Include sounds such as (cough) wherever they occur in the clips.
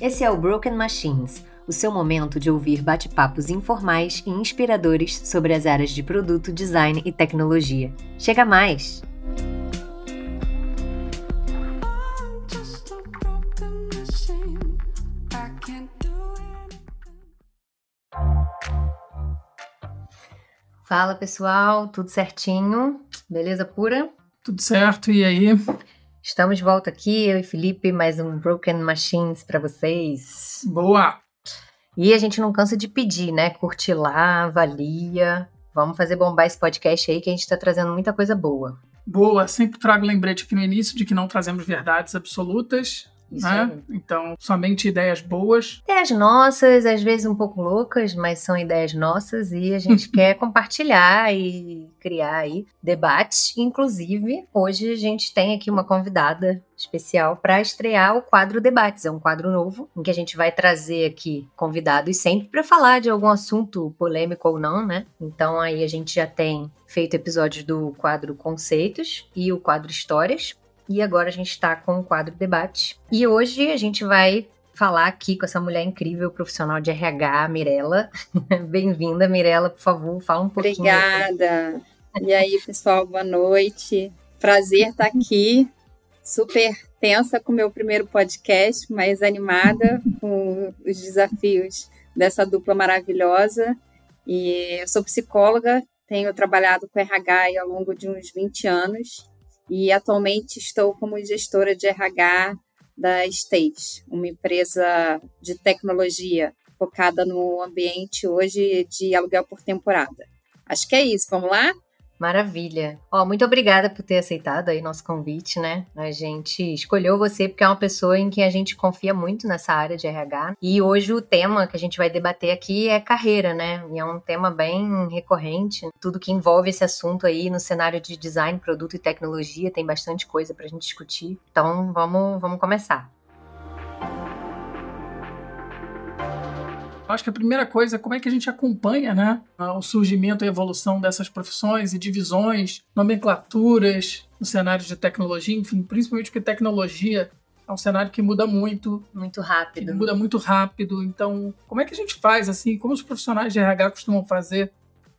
Esse é o Broken Machines, o seu momento de ouvir bate-papos informais e inspiradores sobre as áreas de produto, design e tecnologia. Chega mais! Fala pessoal, tudo certinho? Beleza pura? Tudo certo, e aí? Estamos de volta aqui, eu e Felipe, mais um Broken Machines para vocês. Boa! E a gente não cansa de pedir, né? Curte lá, avalia. Vamos fazer bombar esse podcast aí que a gente está trazendo muita coisa boa. Boa, sempre trago lembrete aqui no início de que não trazemos verdades absolutas, né? Então, somente ideias boas. Ideias nossas, às vezes um pouco loucas, mas são ideias nossas e a gente (laughs) quer compartilhar e criar aí debates. Inclusive, hoje a gente tem aqui uma convidada especial para estrear o quadro Debates. É um quadro novo em que a gente vai trazer aqui convidados sempre para falar de algum assunto polêmico ou não, né? Então aí a gente já tem feito episódios do quadro Conceitos e o quadro Histórias e agora a gente está com o quadro debate. E hoje a gente vai falar aqui com essa mulher incrível, profissional de RH, Mirella. (laughs) Bem-vinda, Mirella, por favor, fala um pouquinho. Obrigada. E aí, pessoal, boa noite. Prazer estar aqui. Super tensa com o meu primeiro podcast, mas animada com os desafios dessa dupla maravilhosa. E eu sou psicóloga, tenho trabalhado com RH ao longo de uns 20 anos e atualmente estou como gestora de RH da Stage, uma empresa de tecnologia focada no ambiente hoje de aluguel por temporada. Acho que é isso, vamos lá? Maravilha. Ó, muito obrigada por ter aceitado aí nosso convite, né? A gente escolheu você porque é uma pessoa em quem a gente confia muito nessa área de RH. E hoje o tema que a gente vai debater aqui é carreira, né? E é um tema bem recorrente. Tudo que envolve esse assunto aí no cenário de design, produto e tecnologia tem bastante coisa para a gente discutir. Então, vamos, vamos começar. Acho que a primeira coisa é como é que a gente acompanha né, o surgimento e evolução dessas profissões e divisões, nomenclaturas no cenário de tecnologia, enfim, principalmente porque tecnologia é um cenário que muda muito. Muito rápido. muda muito rápido. Então, como é que a gente faz, assim, como os profissionais de RH costumam fazer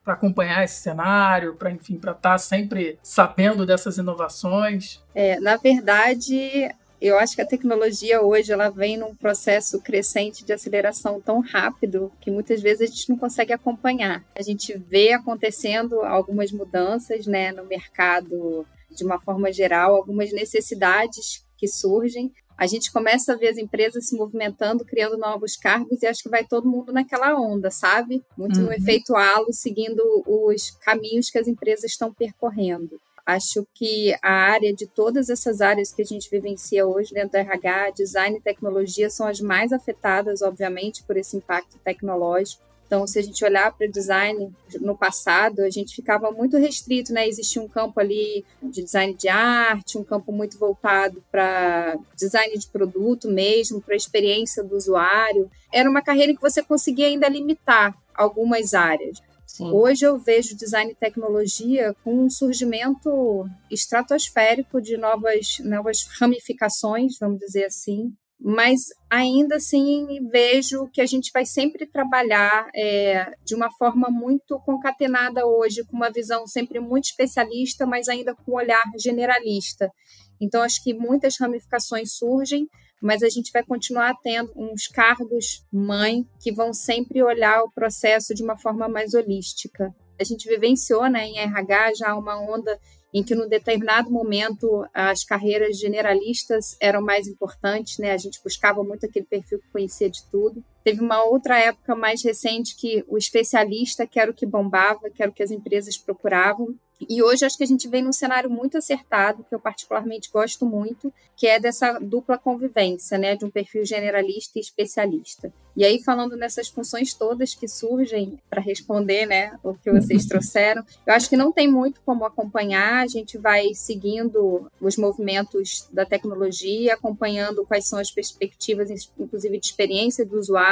para acompanhar esse cenário, para enfim, para estar tá sempre sabendo dessas inovações? É, na verdade, eu acho que a tecnologia hoje ela vem num processo crescente de aceleração tão rápido que muitas vezes a gente não consegue acompanhar. A gente vê acontecendo algumas mudanças né, no mercado de uma forma geral, algumas necessidades que surgem. A gente começa a ver as empresas se movimentando, criando novos cargos, e acho que vai todo mundo naquela onda, sabe? Muito uhum. no efeito halo, seguindo os caminhos que as empresas estão percorrendo. Acho que a área de todas essas áreas que a gente vivencia hoje dentro do RH, design e tecnologia, são as mais afetadas, obviamente, por esse impacto tecnológico. Então, se a gente olhar para o design no passado, a gente ficava muito restrito, né? Existia um campo ali de design de arte, um campo muito voltado para design de produto mesmo, para a experiência do usuário. Era uma carreira que você conseguia ainda limitar algumas áreas. Sim. Hoje eu vejo design e tecnologia com um surgimento estratosférico de novas, novas ramificações, vamos dizer assim, mas ainda assim vejo que a gente vai sempre trabalhar é, de uma forma muito concatenada hoje, com uma visão sempre muito especialista, mas ainda com um olhar generalista. Então, acho que muitas ramificações surgem, mas a gente vai continuar tendo uns cargos mãe que vão sempre olhar o processo de uma forma mais holística. A gente vivenciou né, em RH já uma onda em que, num determinado momento, as carreiras generalistas eram mais importantes, né? A gente buscava muito aquele perfil que conhecia de tudo. Teve uma outra época mais recente que o especialista, que era o que bombava, que era o que as empresas procuravam, e hoje acho que a gente vem num cenário muito acertado, que eu particularmente gosto muito, que é dessa dupla convivência, né, de um perfil generalista e especialista. E aí, falando nessas funções todas que surgem para responder né, o que vocês (laughs) trouxeram, eu acho que não tem muito como acompanhar, a gente vai seguindo os movimentos da tecnologia, acompanhando quais são as perspectivas, inclusive de experiência do usuário.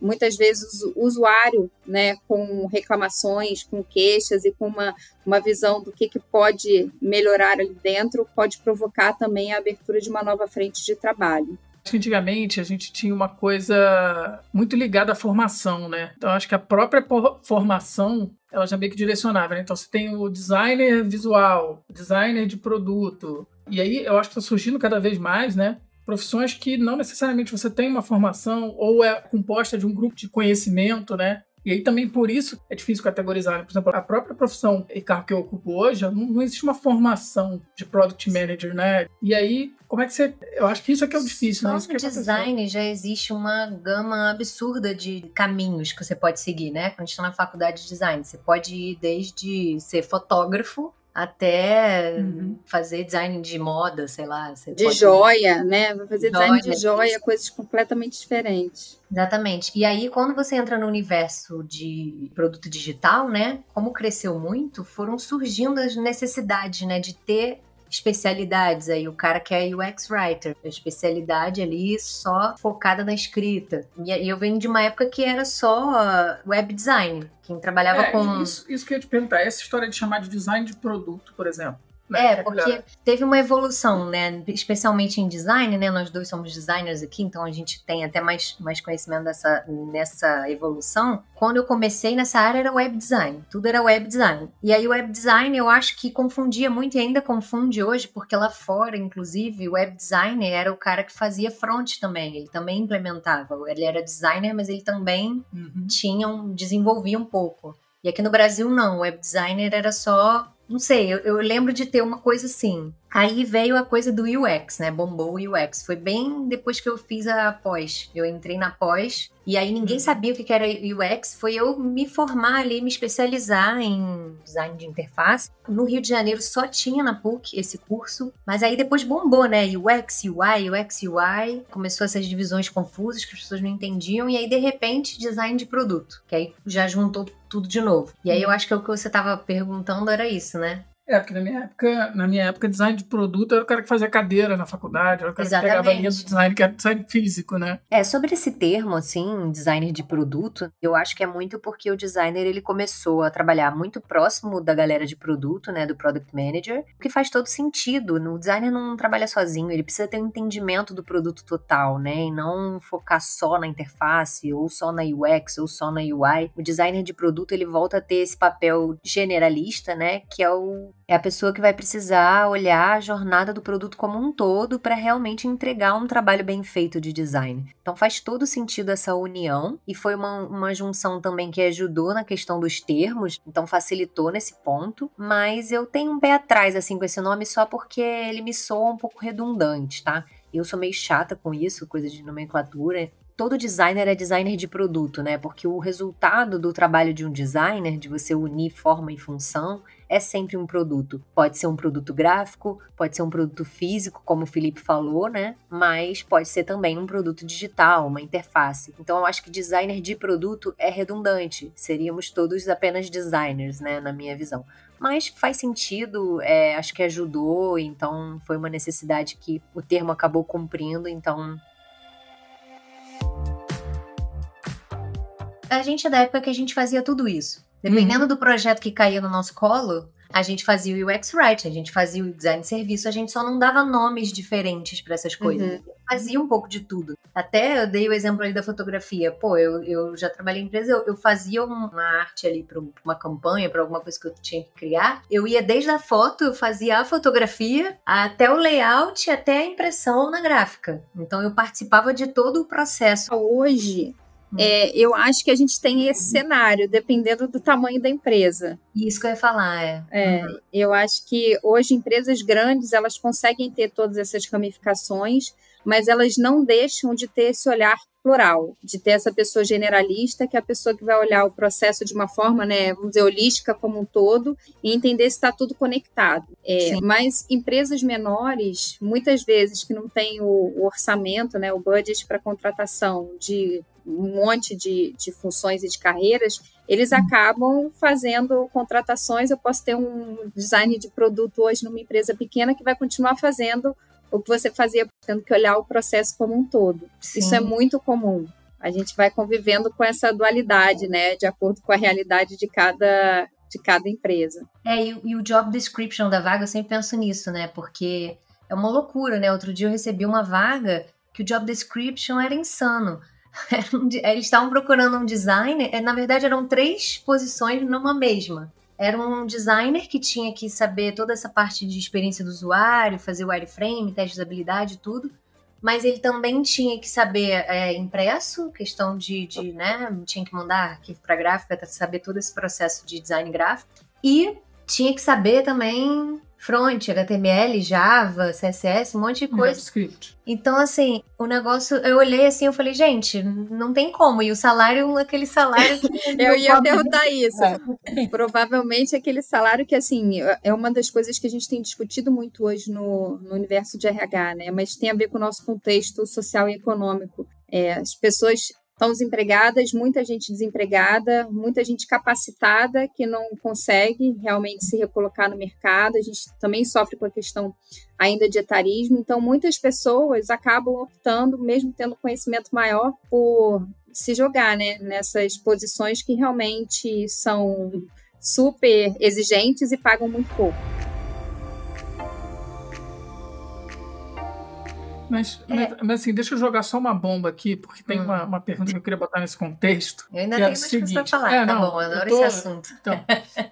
Muitas vezes o usuário, né, com reclamações, com queixas e com uma, uma visão do que, que pode melhorar ali dentro, pode provocar também a abertura de uma nova frente de trabalho Antigamente a gente tinha uma coisa muito ligada à formação, né? Então acho que a própria formação ela já meio que direcionava, né? Então você tem o designer visual, designer de produto. E aí eu acho que está surgindo cada vez mais, né? Profissões que não necessariamente você tem uma formação ou é composta de um grupo de conhecimento, né? E aí também por isso é difícil categorizar. Né? Por exemplo, a própria profissão e carro que eu ocupo hoje, não, não, existe uma formação de product manager, né? E aí, como é que você. Eu acho que isso é que é o difícil, Só né? Isso no design já existe uma gama absurda de caminhos que você pode seguir, né? Quando a gente está na faculdade de design, você pode ir desde ser fotógrafo até uhum. fazer design de moda, sei lá. de pode... joia, né? Vai fazer joia, design de joia, coisas completamente diferentes. Exatamente. E aí, quando você entra no universo de produto digital, né? Como cresceu muito, foram surgindo as necessidades, né? De ter especialidades aí. O cara que é UX Writer, a especialidade ali só focada na escrita. E eu venho de uma época que era só web design. Quem trabalhava é, com. Isso, isso que eu ia te perguntar, essa história de chamar de design de produto, por exemplo. É, porque teve uma evolução, né? Especialmente em design, né? Nós dois somos designers aqui, então a gente tem até mais, mais conhecimento dessa, nessa evolução. Quando eu comecei nessa área era web design, tudo era web design. E aí o web design eu acho que confundia muito e ainda confunde hoje, porque lá fora, inclusive, o web designer era o cara que fazia front também, ele também implementava. Ele era designer, mas ele também uhum. tinha um, desenvolvia um pouco. E aqui no Brasil não, o web designer era só não sei, eu, eu, lembro de ter uma coisa assim. Aí veio a coisa do UX, né? Bombou o UX. Foi bem depois que eu fiz a pós. Eu entrei na pós e aí ninguém uhum. sabia o que era UX. Foi eu me formar ali, me especializar em design de interface. No Rio de Janeiro só tinha na PUC esse curso, mas aí depois bombou, né? UX, UI, UX, UI. Começou essas divisões confusas que as pessoas não entendiam e aí de repente design de produto, que aí já juntou tudo de novo. E aí eu uhum. acho que o que você estava perguntando era isso, né? É, porque na minha época, na minha época, design de produto era o cara que fazia cadeira na faculdade, era o cara Exatamente. que pegava a linha do design, que era design físico, né? É, sobre esse termo, assim, designer de produto, eu acho que é muito porque o designer, ele começou a trabalhar muito próximo da galera de produto, né, do product manager, o que faz todo sentido. O designer não trabalha sozinho, ele precisa ter um entendimento do produto total, né, e não focar só na interface, ou só na UX, ou só na UI. O designer de produto, ele volta a ter esse papel generalista, né, que é o é a pessoa que vai precisar olhar a jornada do produto como um todo para realmente entregar um trabalho bem feito de design. Então faz todo sentido essa união e foi uma, uma junção também que ajudou na questão dos termos, então facilitou nesse ponto. Mas eu tenho um pé atrás assim com esse nome só porque ele me soa um pouco redundante, tá? Eu sou meio chata com isso, coisa de nomenclatura todo designer é designer de produto, né? Porque o resultado do trabalho de um designer, de você unir forma e função, é sempre um produto. Pode ser um produto gráfico, pode ser um produto físico, como o Felipe falou, né? Mas pode ser também um produto digital, uma interface. Então eu acho que designer de produto é redundante. Seríamos todos apenas designers, né? Na minha visão mas faz sentido, é, acho que ajudou, então foi uma necessidade que o termo acabou cumprindo, então a gente é da época que a gente fazia tudo isso. Dependendo uhum. do projeto que caía no nosso colo, a gente fazia o UX Writing, a gente fazia o design de serviço, a gente só não dava nomes diferentes para essas coisas. Uhum. Fazia um pouco de tudo. Até eu dei o exemplo ali da fotografia. Pô, eu, eu já trabalhei em empresa, eu, eu fazia uma arte ali para uma campanha, para alguma coisa que eu tinha que criar. Eu ia desde a foto, eu fazia a fotografia, até o layout, até a impressão na gráfica. Então eu participava de todo o processo. Hoje, é, eu acho que a gente tem esse cenário, dependendo do tamanho da empresa. Isso que eu ia falar, é. é uhum. Eu acho que hoje empresas grandes elas conseguem ter todas essas ramificações, mas elas não deixam de ter esse olhar plural, de ter essa pessoa generalista, que é a pessoa que vai olhar o processo de uma forma, né, vamos dizer, holística como um todo, e entender se está tudo conectado. É, mas empresas menores, muitas vezes, que não têm o, o orçamento, né, o budget para contratação de um monte de, de funções e de carreiras, eles acabam fazendo contratações. Eu posso ter um design de produto hoje numa empresa pequena que vai continuar fazendo o que você fazia, tendo que olhar o processo como um todo. Sim. Isso é muito comum. A gente vai convivendo com essa dualidade, né, de acordo com a realidade de cada, de cada empresa. É, e, e o job description da vaga, eu sempre penso nisso, né, porque é uma loucura, né? Outro dia eu recebi uma vaga que o job description era insano. (laughs) Eles estavam procurando um designer, é, na verdade eram três posições numa mesma. Era um designer que tinha que saber toda essa parte de experiência do usuário, fazer o wireframe, teste de usabilidade, tudo. Mas ele também tinha que saber é, impresso, questão de, de, né, tinha que mandar arquivo para gráfica, saber todo esse processo de design gráfico. E tinha que saber também front, HTML, Java, CSS, um monte de coisa. JavaScript. Então, assim, o negócio, eu olhei assim, eu falei, gente, não tem como. E o salário, aquele salário que. (laughs) eu ia perguntar (laughs) isso. É. Provavelmente aquele salário que, assim, é uma das coisas que a gente tem discutido muito hoje no, no universo de RH, né? Mas tem a ver com o nosso contexto social e econômico. É, as pessoas estão desempregadas, muita gente desempregada, muita gente capacitada que não consegue realmente se recolocar no mercado. A gente também sofre com a questão ainda de etarismo, então muitas pessoas acabam optando, mesmo tendo conhecimento maior, por se jogar né, nessas posições que realmente são super exigentes e pagam muito pouco. Mas, é. mas, mas, assim, deixa eu jogar só uma bomba aqui, porque tem hum. uma, uma pergunta que eu queria botar nesse contexto. Eu ainda é tenho é mais seguinte, pra falar, é, tá não, bom, eu adoro tô, esse assunto. Então,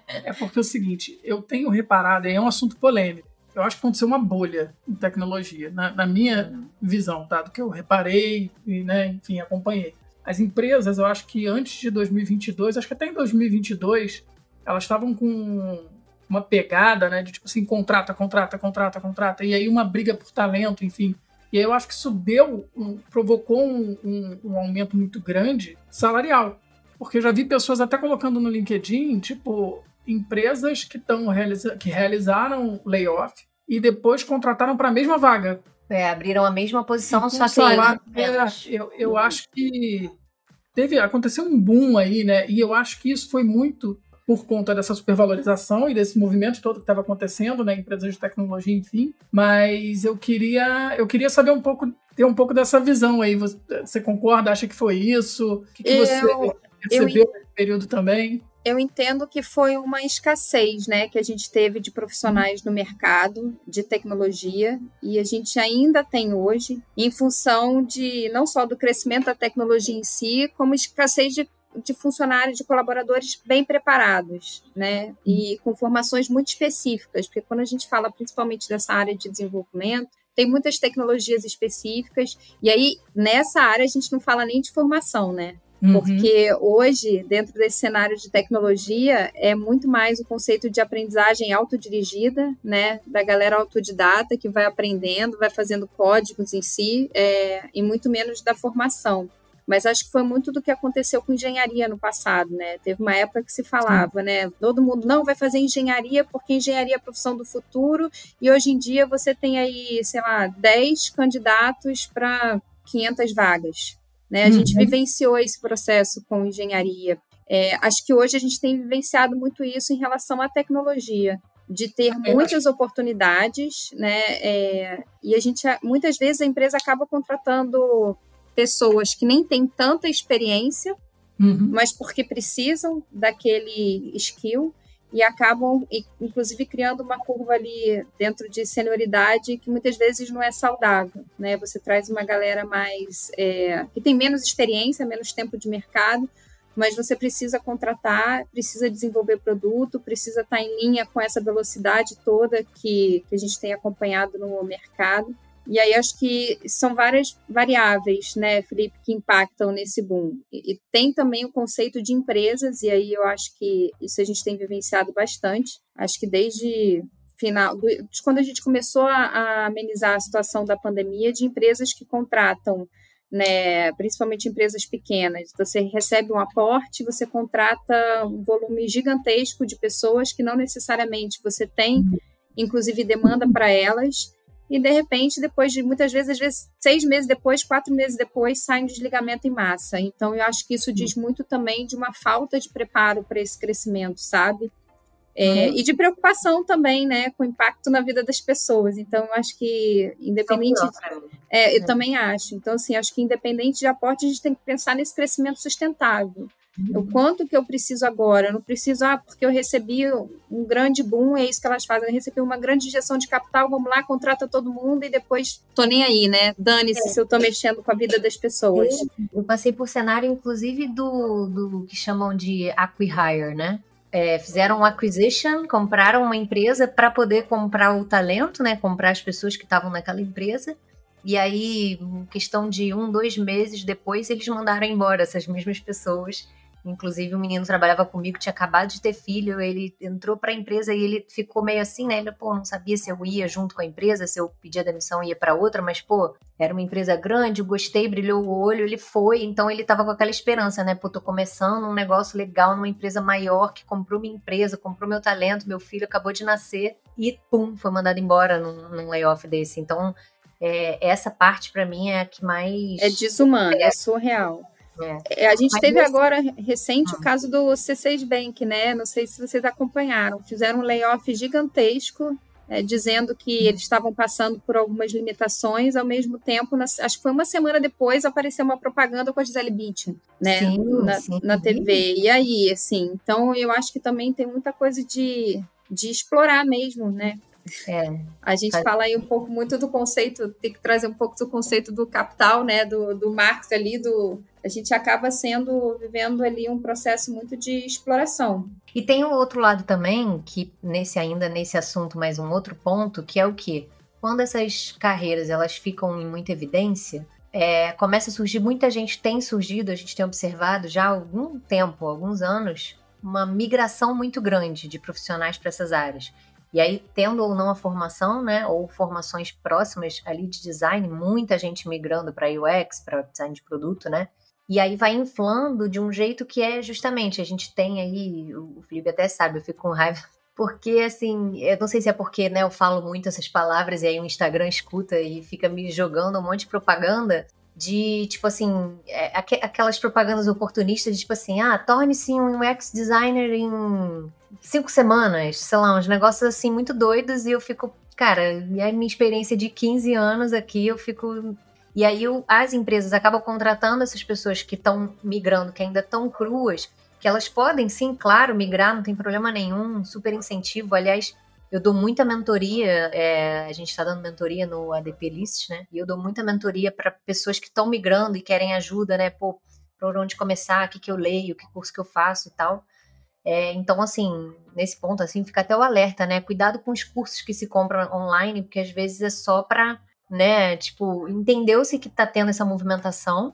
é porque é o seguinte, eu tenho reparado, e é um assunto polêmico, eu acho que aconteceu uma bolha em tecnologia, na, na minha visão, tá? Do que eu reparei e, né, enfim, acompanhei. As empresas, eu acho que antes de 2022, acho que até em 2022, elas estavam com uma pegada, né, de tipo assim, contrata, contrata, contrata, contrata, e aí uma briga por talento, enfim. E aí eu acho que isso deu, um, provocou um, um, um, aumento muito grande salarial. Porque eu já vi pessoas até colocando no LinkedIn, tipo, empresas que, tão realiza que realizaram layoff e depois contrataram para a mesma vaga. É, abriram a mesma posição, só que... É, eu, eu acho que teve, aconteceu um boom aí, né? E eu acho que isso foi muito por conta dessa supervalorização e desse movimento todo que estava acontecendo, né, empresas de tecnologia, enfim. Mas eu queria, eu queria saber um pouco, ter um pouco dessa visão aí. Você, você concorda? Acha que foi isso? O que, que você eu, percebeu eu, nesse período também? Eu entendo que foi uma escassez, né, que a gente teve de profissionais no mercado de tecnologia e a gente ainda tem hoje, em função de não só do crescimento da tecnologia em si, como escassez de de funcionários, de colaboradores bem preparados, né? E com formações muito específicas, porque quando a gente fala principalmente dessa área de desenvolvimento, tem muitas tecnologias específicas, e aí nessa área a gente não fala nem de formação, né? Uhum. Porque hoje, dentro desse cenário de tecnologia, é muito mais o conceito de aprendizagem autodirigida, né? Da galera autodidata que vai aprendendo, vai fazendo códigos em si, é, e muito menos da formação. Mas acho que foi muito do que aconteceu com engenharia no passado, né? Teve uma época que se falava, né? Todo mundo não vai fazer engenharia porque engenharia é a profissão do futuro. E hoje em dia você tem aí, sei lá, 10 candidatos para 500 vagas. Né? A uhum. gente vivenciou esse processo com engenharia. É, acho que hoje a gente tem vivenciado muito isso em relação à tecnologia de ter muitas oportunidades, né? É, e a gente muitas vezes a empresa acaba contratando pessoas que nem têm tanta experiência, uhum. mas porque precisam daquele skill e acabam, inclusive, criando uma curva ali dentro de senioridade que muitas vezes não é saudável, né? Você traz uma galera mais é, que tem menos experiência, menos tempo de mercado, mas você precisa contratar, precisa desenvolver produto, precisa estar em linha com essa velocidade toda que, que a gente tem acompanhado no mercado. E aí acho que são várias variáveis, né, Felipe, que impactam nesse boom. E, e, tem também o conceito de empresas, e aí eu acho que isso a gente tem vivenciado bastante. Acho que desde final, de quando a gente começou a, a amenizar a situação da pandemia, de empresas que contratam né, principalmente empresas pequenas. Você recebe um aporte, você contrata um volume gigantesco de pessoas que não necessariamente você tem, inclusive demanda para elas, e de repente, depois de muitas vezes, às vezes, seis meses depois, quatro meses depois, sai um desligamento em massa. Então, eu acho que isso diz muito também de uma falta de preparo para esse crescimento, sabe? É, uhum. E de preocupação também, né, com o impacto na vida das pessoas. Então, eu acho que, independente. É, eu é. também acho. Então, assim, acho que independente de aporte, a gente tem que pensar nesse crescimento sustentável. O quanto que eu preciso agora? Eu não preciso, ah, porque eu recebi um grande boom, é isso que elas fazem. Eu recebi uma grande injeção de capital, vamos lá, contrata todo mundo e depois tô nem aí, né? Dane-se é. se eu tô mexendo com a vida das pessoas. Eu passei por cenário, inclusive, do, do que chamam de acquihire, né? É, fizeram um acquisition, compraram uma empresa para poder comprar o talento, né? Comprar as pessoas que estavam naquela empresa. E aí, em questão de um, dois meses depois, eles mandaram embora essas mesmas pessoas Inclusive, um menino trabalhava comigo, tinha acabado de ter filho, ele entrou para a empresa e ele ficou meio assim, né? Ele, pô, não sabia se eu ia junto com a empresa, se eu pedia demissão ia para outra, mas, pô, era uma empresa grande, gostei, brilhou o olho, ele foi, então ele tava com aquela esperança, né? Pô, tô começando um negócio legal numa empresa maior que comprou minha empresa, comprou meu talento, meu filho acabou de nascer e, pum, foi mandado embora num, num layoff desse. Então, é, essa parte para mim é a que mais. É desumano, é, é surreal. É. A gente Mas teve agora recente o ah. caso do C6 Bank, né? Não sei se vocês acompanharam. Fizeram um layoff gigantesco, é, dizendo que hum. eles estavam passando por algumas limitações. Ao mesmo tempo, na, acho que foi uma semana depois, apareceu uma propaganda com a Gisele Bündchen, né? Sim, na, sim. na TV. E aí, assim, então eu acho que também tem muita coisa de, de explorar mesmo, né? É. A gente fala aí um pouco muito do conceito, tem que trazer um pouco do conceito do capital, né? Do, do Marx ali, do. A gente acaba sendo, vivendo ali um processo muito de exploração. E tem o outro lado também, que nesse ainda nesse assunto, mais um outro ponto, que é o que? Quando essas carreiras elas ficam em muita evidência, é, começa a surgir, muita gente tem surgido, a gente tem observado já há algum tempo, alguns anos, uma migração muito grande de profissionais para essas áreas. E aí, tendo ou não a formação, né, ou formações próximas ali de design, muita gente migrando para UX, para design de produto, né? E aí vai inflando de um jeito que é justamente, a gente tem aí, o Felipe até sabe, eu fico com raiva, (laughs) porque assim, eu não sei se é porque, né, eu falo muito essas palavras e aí o Instagram escuta e fica me jogando um monte de propaganda, de, tipo assim, é, aquelas propagandas oportunistas de, tipo assim, ah, torne-se um UX designer em cinco semanas, sei lá, uns negócios assim muito doidos e eu fico, cara, e a minha experiência de 15 anos aqui, eu fico... E aí as empresas acabam contratando essas pessoas que estão migrando, que ainda estão cruas, que elas podem, sim, claro, migrar, não tem problema nenhum, super incentivo, aliás eu dou muita mentoria, é, a gente está dando mentoria no ADP List, né? E eu dou muita mentoria para pessoas que estão migrando e querem ajuda, né? Pô, por onde começar, o que, que eu leio, que curso que eu faço e tal. É, então, assim, nesse ponto, assim, fica até o alerta, né? Cuidado com os cursos que se compram online, porque às vezes é só para, né, tipo, entendeu-se que está tendo essa movimentação.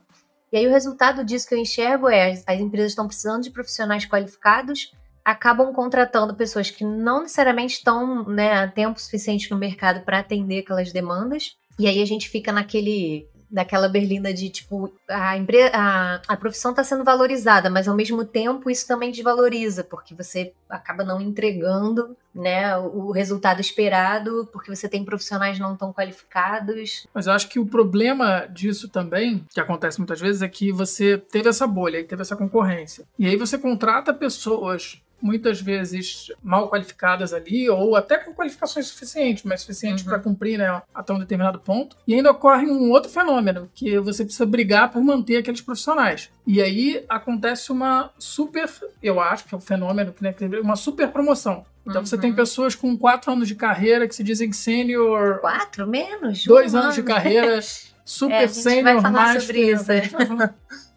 E aí o resultado disso que eu enxergo é as empresas estão precisando de profissionais qualificados, acabam contratando pessoas que não necessariamente estão né, a tempo suficiente no mercado para atender aquelas demandas. E aí a gente fica naquele daquela berlinda de tipo a, a, a profissão está sendo valorizada, mas ao mesmo tempo isso também desvaloriza, porque você acaba não entregando né, o resultado esperado, porque você tem profissionais não tão qualificados. Mas eu acho que o problema disso também, que acontece muitas vezes, é que você teve essa bolha e teve essa concorrência. E aí você contrata pessoas muitas vezes mal qualificadas ali, ou até com qualificações suficientes, mas suficientes uhum. para cumprir né, até um determinado ponto. E ainda ocorre um outro fenômeno, que você precisa brigar por manter aqueles profissionais. E aí acontece uma super, eu acho que é um fenômeno, né, uma super promoção. Então uhum. você tem uhum. pessoas com quatro anos de carreira que se dizem sênior. Quatro menos? Dois um anos ano. de carreira, (laughs) super é, sênior, mais. Sobre isso. (laughs)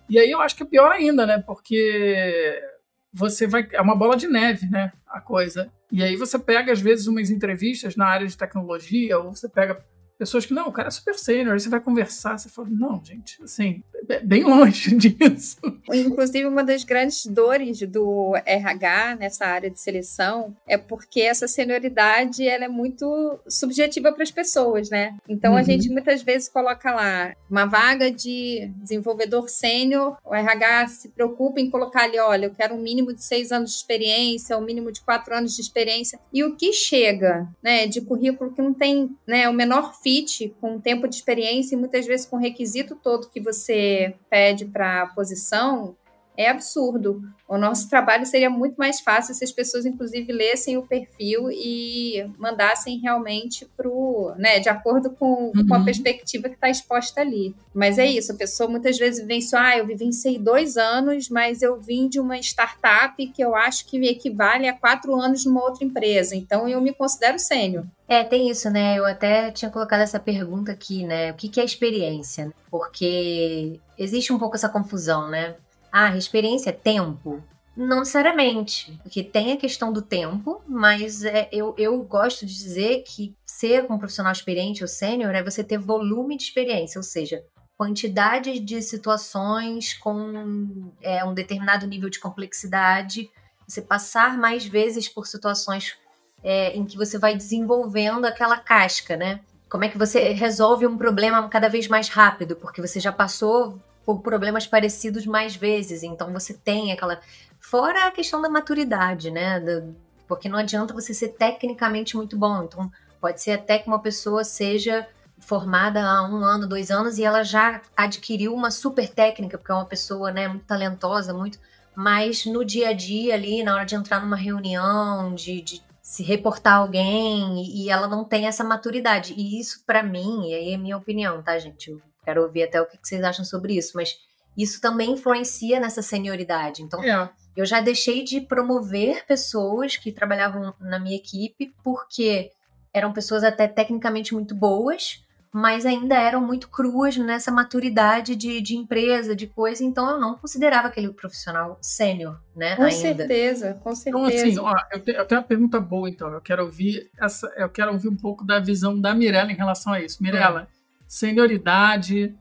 E aí eu acho que é pior ainda, né? Porque você vai. É uma bola de neve, né? A coisa. E aí você pega, às vezes, umas entrevistas na área de tecnologia, ou você pega pessoas que, não, o cara é super sênior, aí você vai conversar, você fala, não, gente, assim, bem longe (laughs) disso. Inclusive, uma das grandes dores do RH nessa área de seleção é porque essa senioridade ela é muito subjetiva para as pessoas, né? Então, uhum. a gente muitas vezes coloca lá uma vaga de desenvolvedor sênior, o RH se preocupa em colocar ali, olha, eu quero um mínimo de seis anos de experiência, um mínimo de quatro anos de experiência, e o que chega, né, de currículo que não tem, né, o menor fit com tempo de experiência e muitas vezes com o requisito todo que você pede para a posição, é absurdo. O nosso trabalho seria muito mais fácil se as pessoas, inclusive, lessem o perfil e mandassem realmente para o. Né, de acordo com, uhum. com a uhum. perspectiva que está exposta ali. Mas é isso, a pessoa muitas vezes vivenciou, ah, eu vivenciei dois anos, mas eu vim de uma startup que eu acho que equivale a quatro anos numa outra empresa. Então eu me considero sênior. É, tem isso, né? Eu até tinha colocado essa pergunta aqui, né? O que, que é experiência? Porque existe um pouco essa confusão, né? Ah, experiência é tempo? Não necessariamente, porque tem a questão do tempo, mas é, eu, eu gosto de dizer que ser um profissional experiente ou sênior é você ter volume de experiência, ou seja, quantidade de situações com é, um determinado nível de complexidade, você passar mais vezes por situações é, em que você vai desenvolvendo aquela casca, né? Como é que você resolve um problema cada vez mais rápido, porque você já passou por problemas parecidos mais vezes, então você tem aquela. Fora a questão da maturidade, né? Porque não adianta você ser tecnicamente muito bom. Então, pode ser até que uma pessoa seja formada há um ano, dois anos, e ela já adquiriu uma super técnica, porque é uma pessoa né, muito talentosa, muito. Mas no dia a dia ali, na hora de entrar numa reunião, de, de se reportar a alguém, e ela não tem essa maturidade. E isso, para mim, e aí é minha opinião, tá, gente? Eu quero ouvir até o que vocês acham sobre isso, mas isso também influencia nessa senioridade. Então, é. eu já deixei de promover pessoas que trabalhavam na minha equipe porque eram pessoas até tecnicamente muito boas, mas ainda eram muito cruas nessa maturidade de, de empresa, de coisa, então eu não considerava aquele profissional sênior, né? Com ainda. certeza, com certeza. Então, assim, ó, eu, tenho, eu, tenho, uma pergunta boa, então. Eu quero ouvir essa, eu quero ouvir um pouco da visão da Mirella em relação a isso. Mirella, é. Senioridade,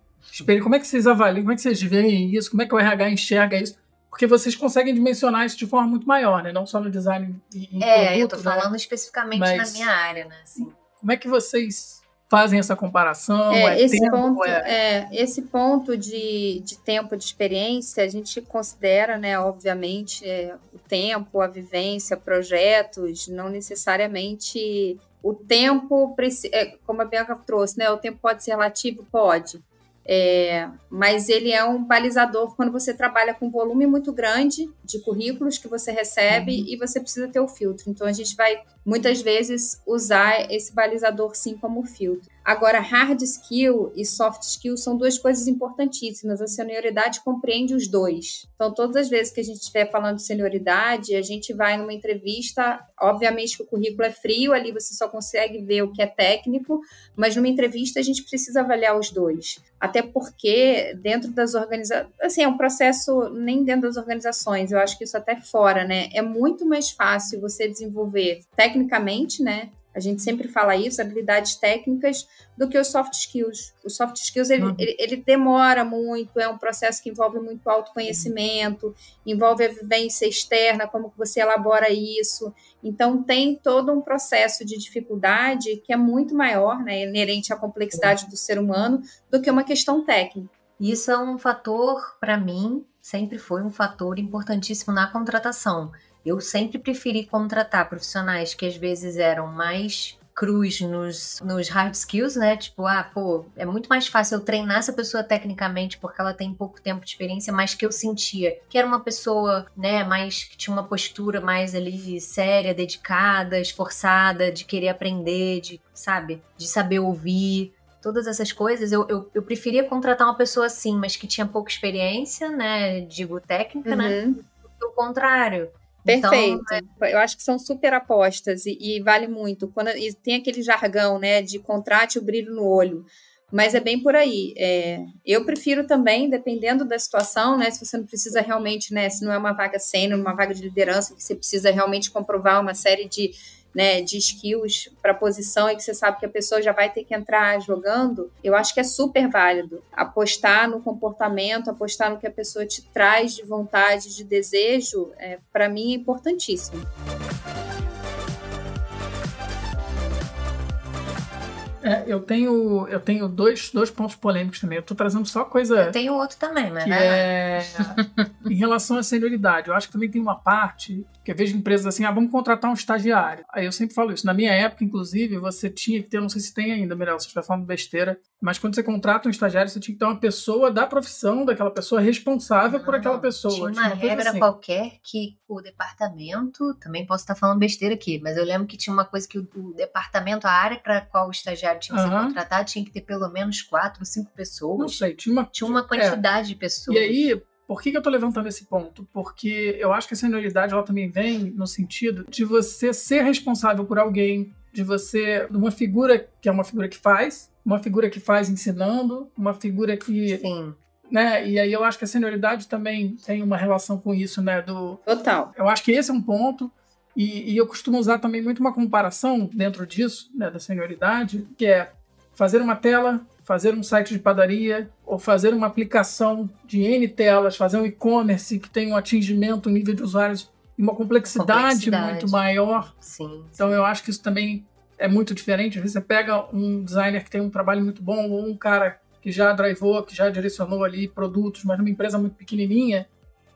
como é que vocês avaliam, como é que vocês veem isso, como é que o RH enxerga isso? Porque vocês conseguem dimensionar isso de forma muito maior, né? Não só no design e É, produto, eu tô falando né? especificamente Mas na minha área, né? Assim. Como é que vocês fazem essa comparação? É, é esse, tempo, ponto, é... é... esse ponto de, de tempo de experiência, a gente considera, né, obviamente, é, o tempo, a vivência, projetos, não necessariamente o tempo, é, como a Bianca trouxe, né, o tempo pode ser relativo? Pode. É, mas ele é um balizador quando você trabalha com volume muito grande de currículos que você recebe uhum. e você precisa ter o filtro. Então a gente vai muitas vezes usar esse balizador sim como filtro. Agora, hard skill e soft skill são duas coisas importantíssimas. A senioridade compreende os dois. Então, todas as vezes que a gente estiver falando de senioridade, a gente vai numa entrevista, obviamente que o currículo é frio, ali você só consegue ver o que é técnico, mas numa entrevista a gente precisa avaliar os dois. Até porque dentro das organizações, assim, é um processo nem dentro das organizações, eu acho que isso até fora, né? É muito mais fácil você desenvolver tecnicamente, né? A gente sempre fala isso, habilidades técnicas, do que os soft skills. O soft skills, ele, uhum. ele, ele, demora muito, é um processo que envolve muito autoconhecimento, envolve a vivência externa, como que você elabora isso. Então, tem todo um processo de dificuldade que é muito maior, né, inerente à complexidade do ser humano, do que uma questão técnica. Isso é um fator, para mim, sempre foi um fator importantíssimo na contratação eu sempre preferi contratar profissionais que às vezes eram mais cruz nos, nos hard skills, né? Tipo, ah, pô, é muito mais fácil eu treinar essa pessoa tecnicamente porque ela tem pouco tempo de experiência, mas que eu sentia que era uma pessoa, né, mais que tinha uma postura mais ali séria, dedicada, esforçada, de querer aprender, de, sabe, de saber ouvir. Todas essas coisas, eu, eu, eu preferia contratar uma pessoa assim, mas que tinha pouca experiência, né? Digo, técnica, né? uhum. né? Do contrário. Perfeito. Então, é... Eu acho que são super apostas e, e vale muito. Quando e tem aquele jargão, né, de contrate o brilho no olho. Mas é bem por aí. É, eu prefiro também, dependendo da situação, né? Se você não precisa realmente, né? Se não é uma vaga sênior, uma vaga de liderança, que você precisa realmente comprovar uma série de né, de skills para posição e que você sabe que a pessoa já vai ter que entrar jogando, eu acho que é super válido. Apostar no comportamento, apostar no que a pessoa te traz de vontade, de desejo, é, para mim é importantíssimo. É, eu tenho, eu tenho dois, dois pontos polêmicos também. Eu tô trazendo só coisa. Eu tenho outro também, mas. Que é... (laughs) em relação à senioridade, eu acho que também tem uma parte Porque eu vejo empresas assim, ah, vamos contratar um estagiário. Aí eu sempre falo isso. Na minha época, inclusive, você tinha que ter, não sei se tem ainda, Mirella, você está falando besteira, mas quando você contrata um estagiário, você tinha que ter uma pessoa da profissão daquela pessoa responsável não, por aquela pessoa. Tinha uma, tinha regra assim. qualquer que o departamento, também posso estar falando besteira aqui, mas eu lembro que tinha uma coisa que o, o departamento, a área para qual o estagiário tinha que uhum. ser contratado, tinha que ter pelo menos quatro, cinco pessoas. Não sei, tinha uma, tinha uma quantidade é. de pessoas. E aí, por que, que eu estou levantando esse ponto? Porque eu acho que a senioridade ela também vem no sentido de você ser responsável por alguém, de você, uma figura que é uma figura que faz, uma figura que faz ensinando, uma figura que. Sim. Né? E aí eu acho que a senioridade também tem uma relação com isso, né? Do, Total. Eu acho que esse é um ponto. E, e eu costumo usar também muito uma comparação dentro disso, né, da senioridade, que é fazer uma tela fazer um site de padaria ou fazer uma aplicação de N telas, fazer um e-commerce que tem um atingimento, um nível de usuários e uma complexidade, complexidade. muito maior. Sim, então eu acho que isso também é muito diferente. Às vezes você pega um designer que tem um trabalho muito bom ou um cara que já drivou, que já direcionou ali produtos, mas numa empresa muito pequenininha,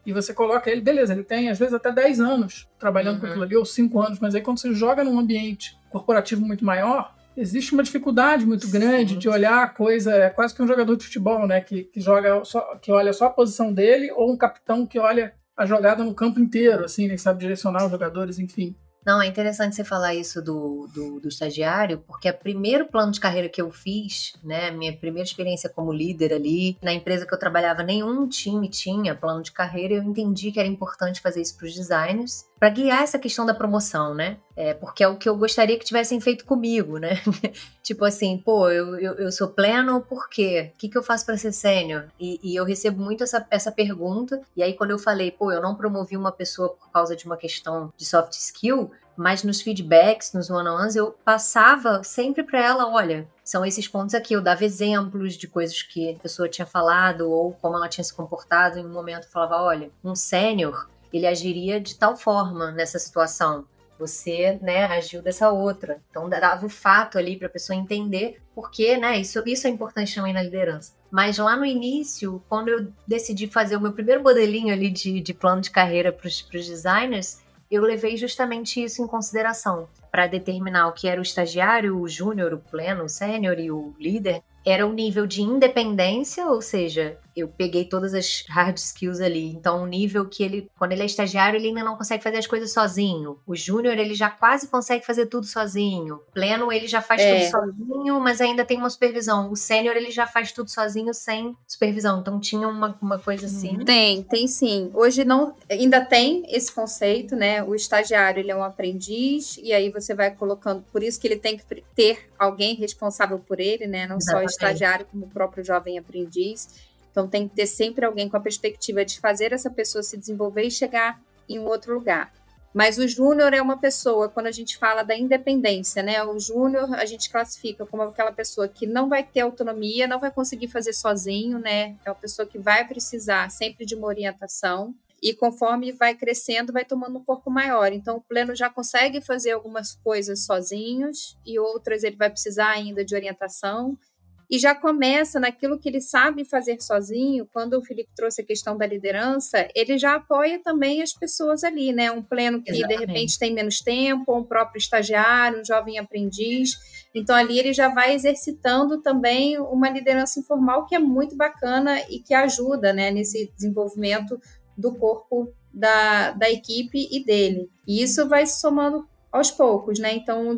e você coloca ele, beleza, ele tem às vezes até 10 anos trabalhando uhum. com aquilo ali, ou 5 anos, mas aí quando você joga num ambiente corporativo muito maior, existe uma dificuldade muito grande Sim. de olhar a coisa, é quase que um jogador de futebol, né? Que, que joga só, que olha só a posição dele, ou um capitão que olha a jogada no campo inteiro, assim, nem sabe direcionar os jogadores, enfim. Não, é interessante você falar isso do, do, do, estagiário, porque o primeiro plano de carreira que eu fiz, né, minha primeira experiência como líder ali, na empresa que eu trabalhava, nenhum time tinha plano de carreira, eu entendi que era importante fazer isso para os designers, para guiar essa questão da promoção, né? É, porque é o que eu gostaria que tivessem feito comigo, né? (laughs) tipo assim, pô, eu, eu, eu, sou pleno, por quê? O que, que eu faço para ser sênior? E, e, eu recebo muito essa, essa pergunta. E aí, quando eu falei, pô, eu não promovi uma pessoa por causa de uma questão de soft skill, mas nos feedbacks, nos one-on-ones, eu passava sempre para ela, olha, são esses pontos aqui. Eu dava exemplos de coisas que a pessoa tinha falado ou como ela tinha se comportado em um momento. Eu falava, olha, um sênior ele agiria de tal forma nessa situação. Você, né, agiu dessa outra. Então dava o fato ali para a pessoa entender porque, né, isso, isso é importante também na liderança. Mas lá no início, quando eu decidi fazer o meu primeiro modelinho ali de, de plano de carreira para os designers, eu levei justamente isso em consideração para determinar o que era o estagiário, o júnior, o pleno, o sênior e o líder era o nível de independência, ou seja, eu peguei todas as hard skills ali. Então, o nível que ele, quando ele é estagiário, ele ainda não consegue fazer as coisas sozinho. O júnior, ele já quase consegue fazer tudo sozinho. Pleno, ele já faz é. tudo sozinho, mas ainda tem uma supervisão. O sênior, ele já faz tudo sozinho sem supervisão. Então, tinha uma, uma coisa assim. Tem, tem sim. Hoje não, ainda tem esse conceito, né? O estagiário, ele é um aprendiz, e aí você vai colocando, por isso que ele tem que ter alguém responsável por ele, né? Não Exatamente. só o estagiário, como o próprio jovem aprendiz. Então tem que ter sempre alguém com a perspectiva de fazer essa pessoa se desenvolver e chegar em um outro lugar. Mas o júnior é uma pessoa, quando a gente fala da independência, né? O júnior a gente classifica como aquela pessoa que não vai ter autonomia, não vai conseguir fazer sozinho, né? É uma pessoa que vai precisar sempre de uma orientação. E conforme vai crescendo, vai tomando um corpo maior. Então, o pleno já consegue fazer algumas coisas sozinhos e outras ele vai precisar ainda de orientação e já começa naquilo que ele sabe fazer sozinho. Quando o Felipe trouxe a questão da liderança, ele já apoia também as pessoas ali, né? Um pleno que Exatamente. de repente tem menos tempo, um próprio estagiário, um jovem aprendiz. Então ali ele já vai exercitando também uma liderança informal que é muito bacana e que ajuda, né, nesse desenvolvimento do corpo da, da equipe e dele. E isso vai se somando aos poucos, né? Então,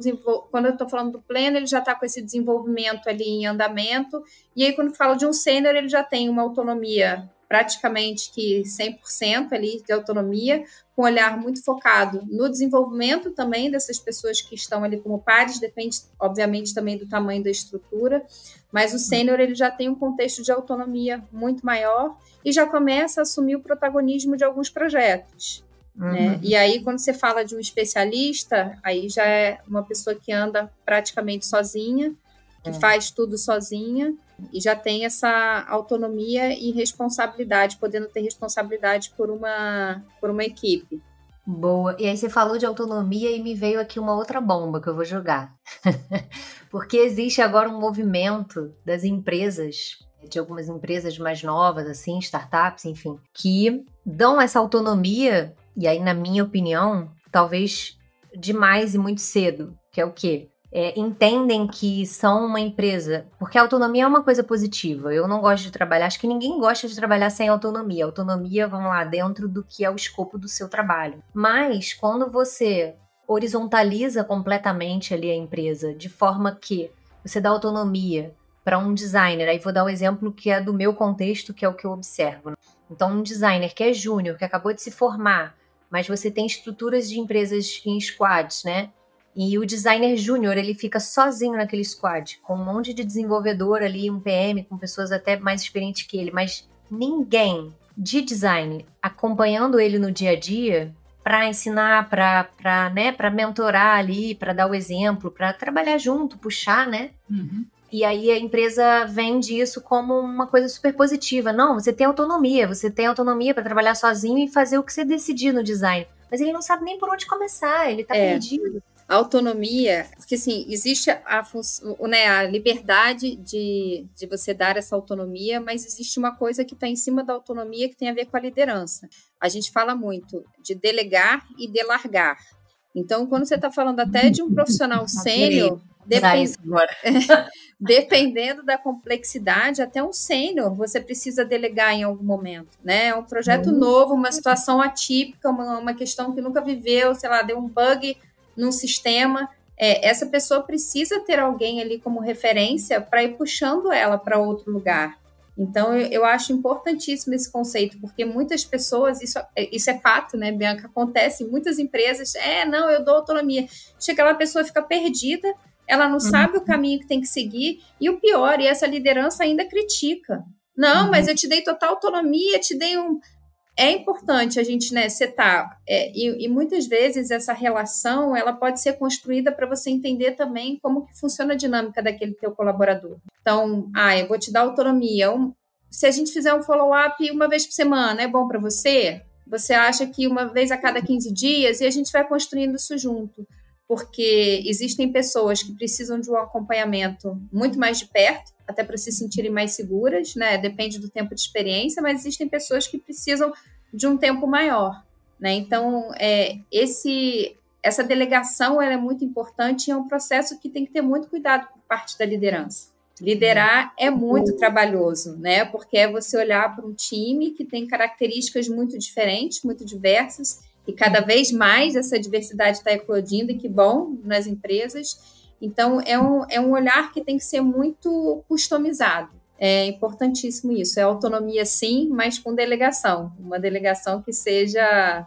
quando eu estou falando do pleno, ele já está com esse desenvolvimento ali em andamento, e aí quando falo de um sênior, ele já tem uma autonomia praticamente que 100% ali de autonomia, com um olhar muito focado no desenvolvimento também dessas pessoas que estão ali como pares, depende, obviamente, também do tamanho da estrutura, mas o sênior ele já tem um contexto de autonomia muito maior e já começa a assumir o protagonismo de alguns projetos. Né? Uhum. Né? E aí, quando você fala de um especialista, aí já é uma pessoa que anda praticamente sozinha, que é. faz tudo sozinha e já tem essa autonomia e responsabilidade, podendo ter responsabilidade por uma, por uma equipe. Boa. E aí você falou de autonomia e me veio aqui uma outra bomba que eu vou jogar. (laughs) Porque existe agora um movimento das empresas de algumas empresas mais novas, assim, startups, enfim, que dão essa autonomia e aí, na minha opinião, talvez demais e muito cedo, que é o quê? É, entendem que são uma empresa, porque a autonomia é uma coisa positiva. Eu não gosto de trabalhar, acho que ninguém gosta de trabalhar sem autonomia. Autonomia, vamos lá, dentro do que é o escopo do seu trabalho. Mas quando você horizontaliza completamente ali a empresa, de forma que você dá autonomia para um designer, aí vou dar um exemplo que é do meu contexto, que é o que eu observo. Né? Então, um designer que é júnior, que acabou de se formar, mas você tem estruturas de empresas em squads, né? E o designer júnior, ele fica sozinho naquele squad, com um monte de desenvolvedor ali, um PM, com pessoas até mais experientes que ele, mas ninguém de design acompanhando ele no dia a dia para ensinar, para né, mentorar ali, para dar o exemplo, para trabalhar junto, puxar, né? Uhum. E aí a empresa vende isso como uma coisa super positiva. Não, você tem autonomia, você tem autonomia para trabalhar sozinho e fazer o que você decidir no design. Mas ele não sabe nem por onde começar, ele está é. perdido. A autonomia, porque assim, existe a, né, a liberdade de, de você dar essa autonomia, mas existe uma coisa que está em cima da autonomia que tem a ver com a liderança. A gente fala muito de delegar e delargar. Então, quando você está falando até de um profissional sênior, Depend... (laughs) Dependendo da complexidade, até um sênior você precisa delegar em algum momento, né? É um projeto uhum. novo, uma situação atípica, uma, uma questão que nunca viveu, sei lá, deu um bug num sistema. É, essa pessoa precisa ter alguém ali como referência para ir puxando ela para outro lugar. Então, eu, eu, acho importantíssimo esse conceito, porque muitas pessoas, isso, isso é fato, né, Bianca? Acontece em muitas empresas, é, não, eu dou autonomia. Chega lá, a pessoa fica perdida, ela não uhum. sabe o caminho que tem que seguir, e o pior, e essa liderança ainda critica. Não, uhum. mas eu te dei total autonomia, te dei um. É importante a gente né, setar, é, e, e, muitas vezes essa relação ela pode ser construída para você entender também como que funciona a dinâmica daquele teu colaborador. Então, ah, eu vou te dar autonomia. Um, se a gente fizer um follow-up uma vez por semana, é bom para você? Você acha que uma vez a cada 15 dias e a gente vai construindo isso junto porque existem pessoas que precisam de um acompanhamento muito mais de perto, até para se sentirem mais seguras, né? Depende do tempo de experiência, mas existem pessoas que precisam de um tempo maior, né? Então, é, esse essa delegação é muito importante e é um processo que tem que ter muito cuidado por parte da liderança. Liderar é muito trabalhoso, né? Porque é você olhar para um time que tem características muito diferentes, muito diversas, e cada vez mais essa diversidade está eclodindo, e que bom, nas empresas. Então, é um, é um olhar que tem que ser muito customizado. É importantíssimo isso. É autonomia, sim, mas com delegação. Uma delegação que seja.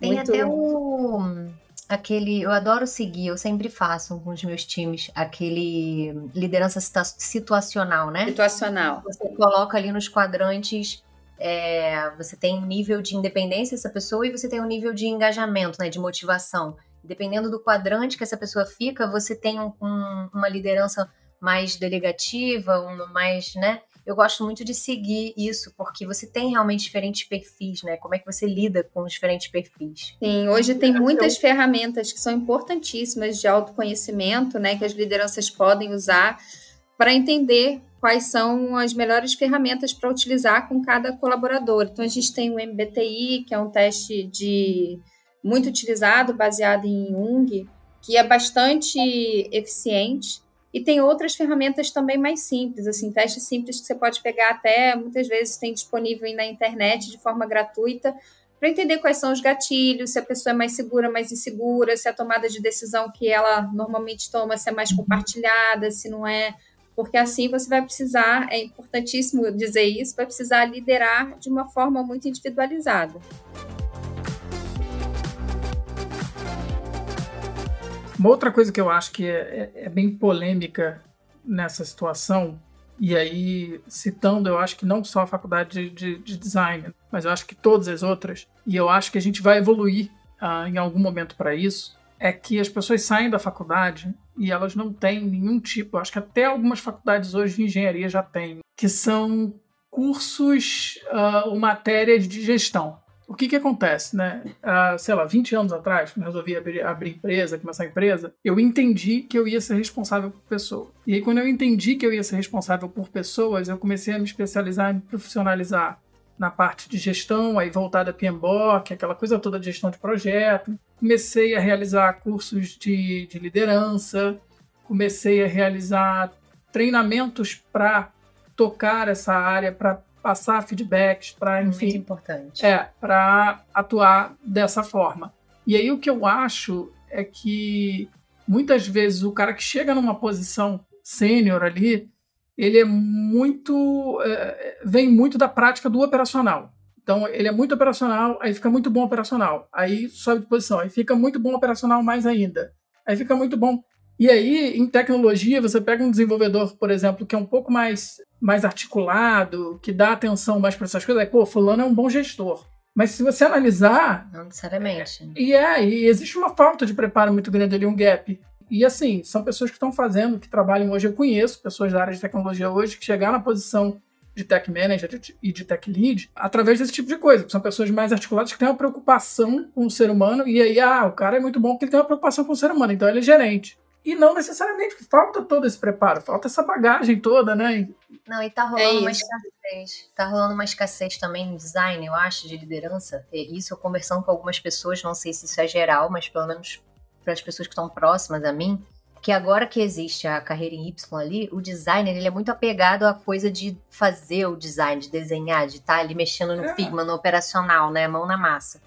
Tem muito... até o. Aquele, eu adoro seguir, eu sempre faço com os meus times aquele liderança situacional, né? Situacional. Você coloca ali nos quadrantes é, você tem um nível de independência dessa pessoa e você tem um nível de engajamento, né, de motivação. Dependendo do quadrante que essa pessoa fica, você tem um, um, uma liderança mais delegativa, uma mais, né? Eu gosto muito de seguir isso, porque você tem realmente diferentes perfis, né? Como é que você lida com os diferentes perfis? Sim, hoje tem muitas ferramentas que são importantíssimas de autoconhecimento, né? Que as lideranças podem usar para entender quais são as melhores ferramentas para utilizar com cada colaborador. Então, a gente tem o MBTI, que é um teste de muito utilizado, baseado em Jung, que é bastante eficiente. E tem outras ferramentas também mais simples, assim, testes simples que você pode pegar até, muitas vezes tem disponível na internet de forma gratuita, para entender quais são os gatilhos, se a pessoa é mais segura, mais insegura, se a tomada de decisão que ela normalmente toma se é mais compartilhada, se não é porque assim você vai precisar, é importantíssimo dizer isso, vai precisar liderar de uma forma muito individualizada. Uma outra coisa que eu acho que é, é, é bem polêmica nessa situação, e aí citando, eu acho que não só a faculdade de, de, de design, mas eu acho que todas as outras, e eu acho que a gente vai evoluir uh, em algum momento para isso, é que as pessoas saem da faculdade e elas não têm nenhum tipo, acho que até algumas faculdades hoje de engenharia já têm, que são cursos uh, ou matérias de gestão. O que que acontece, né? Uh, sei lá, 20 anos atrás, quando eu resolvi abrir, abrir empresa, começar a empresa, eu entendi que eu ia ser responsável por pessoas. E aí, quando eu entendi que eu ia ser responsável por pessoas, eu comecei a me especializar, me profissionalizar na parte de gestão, aí voltada a PMBOK, aquela coisa toda de gestão de projeto. Comecei a realizar cursos de, de liderança, comecei a realizar treinamentos para tocar essa área, para passar feedbacks, para enfim, Muito importante. é, para atuar dessa forma. E aí o que eu acho é que muitas vezes o cara que chega numa posição sênior ali, ele é muito. É, vem muito da prática do operacional. Então, ele é muito operacional, aí fica muito bom operacional. Aí sobe de posição, aí fica muito bom operacional mais ainda. Aí fica muito bom. E aí, em tecnologia, você pega um desenvolvedor, por exemplo, que é um pouco mais, mais articulado, que dá atenção mais para essas coisas, aí, pô, fulano é um bom gestor. Mas se você analisar. Não necessariamente. E é, e existe uma falta de preparo muito grande ali, um gap. E assim, são pessoas que estão fazendo, que trabalham hoje. Eu conheço pessoas da área de tecnologia hoje que chegaram na posição de tech manager e de tech lead através desse tipo de coisa. São pessoas mais articuladas que têm uma preocupação com o ser humano. E aí, ah, o cara é muito bom porque ele tem uma preocupação com o ser humano, então ele é gerente. E não necessariamente, falta todo esse preparo, falta essa bagagem toda, né? Não, e tá rolando É uma escassez. Tá rolando uma escassez também no design, eu acho, de liderança. E Isso eu conversando com algumas pessoas, não sei se isso é geral, mas pelo menos para as pessoas que estão próximas a mim, que agora que existe a carreira em Y ali, o designer ele é muito apegado à coisa de fazer o design, de desenhar, de estar ali mexendo no É. Figma, no operacional, né, mão na massa.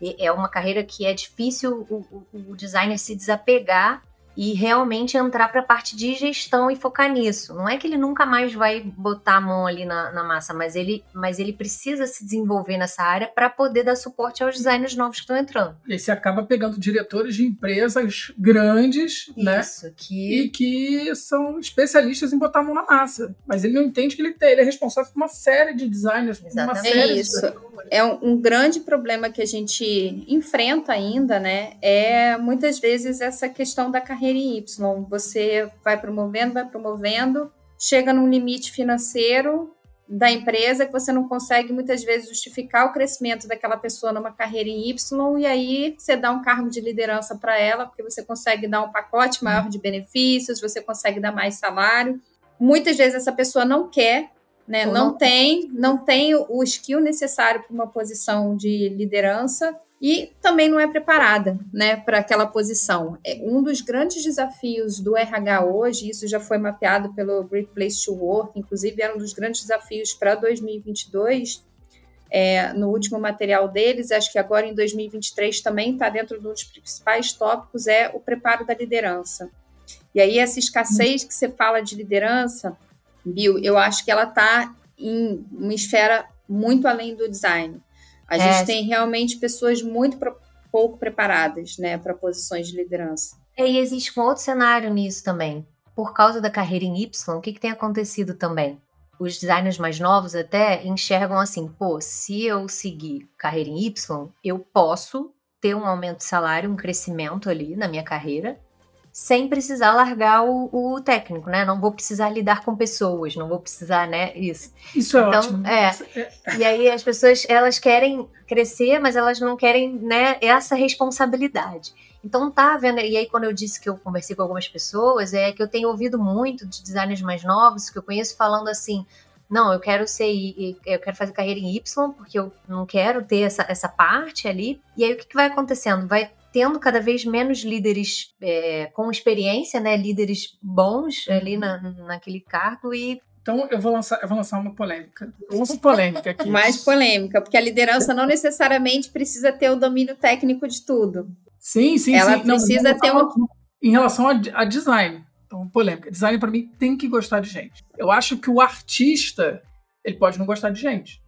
E é uma carreira que é difícil o, o- o designer se desapegar e realmente entrar para a parte de gestão e focar nisso. Não é que ele nunca mais vai botar a mão ali na, na massa, mas ele, mas ele precisa se desenvolver nessa área para poder dar suporte aos designers novos que estão entrando. E você acaba pegando diretores de empresas grandes, né? Isso, que E que são especialistas em botar a mão na massa. Mas ele não entende que ele, tem, ele é responsável por uma série de designers, por uma Exatamente. série É de isso. pessoas. É um, um grande problema que a gente enfrenta ainda, né? É muitas vezes essa questão da carreira em Y. Você vai promovendo, vai promovendo, chega num limite financeiro da empresa que você não consegue muitas vezes justificar o crescimento daquela pessoa numa carreira em Y e aí você dá um cargo de liderança para ela porque você consegue dar um pacote maior de benefícios, você consegue dar mais salário. Muitas vezes essa pessoa não quer né? Não, não- tem, não tem o skill necessário para uma posição de liderança e também não é preparada, né, para aquela posição. É um dos grandes desafios do RH hoje, isso já foi mapeado pelo Great Place to Work, inclusive era um dos grandes desafios para 2022. É, no último material deles, acho que agora em 2023 também está dentro de um dos principais tópicos é o preparo da liderança. E aí essa escassez que você fala de liderança, Bill, eu acho que ela está em uma esfera muito além do design. A É. gente tem realmente pessoas muito pro- pouco preparadas, né, para posições de liderança. É, E existe um outro cenário nisso também. Por causa da carreira em Y, o que, que tem acontecido também? Os designers mais novos até enxergam assim: pô, se eu seguir carreira em Y, eu posso ter um aumento de salário, um crescimento ali na minha carreira, sem precisar largar o, o técnico, né? Não vou precisar lidar com pessoas, não vou precisar, né? Isso. Isso é Então, ótimo. é. E aí as pessoas, elas querem crescer, mas elas não querem, né, essa responsabilidade. Então tá vendo, e aí quando eu disse que eu conversei com algumas pessoas, é que eu tenho ouvido muito de designers mais novos que eu conheço falando assim, não, eu quero ser, eu quero fazer carreira em Y, porque eu não quero ter essa, essa parte ali. E aí o que, que vai acontecendo? Vai tendo cada vez menos líderes é, com experiência, né, líderes bons ali na, naquele cargo e Então eu vou lançar, eu vou lançar uma polêmica. Uma polêmica aqui. Mais polêmica, porque a liderança não necessariamente precisa ter o domínio técnico de tudo. Sim, sim, Ela sim. Não, precisa vou ter um- Em relação a, a design. Então, polêmica. Design, para mim, tem que gostar de gente. Eu acho que o artista, ele pode não gostar de gente.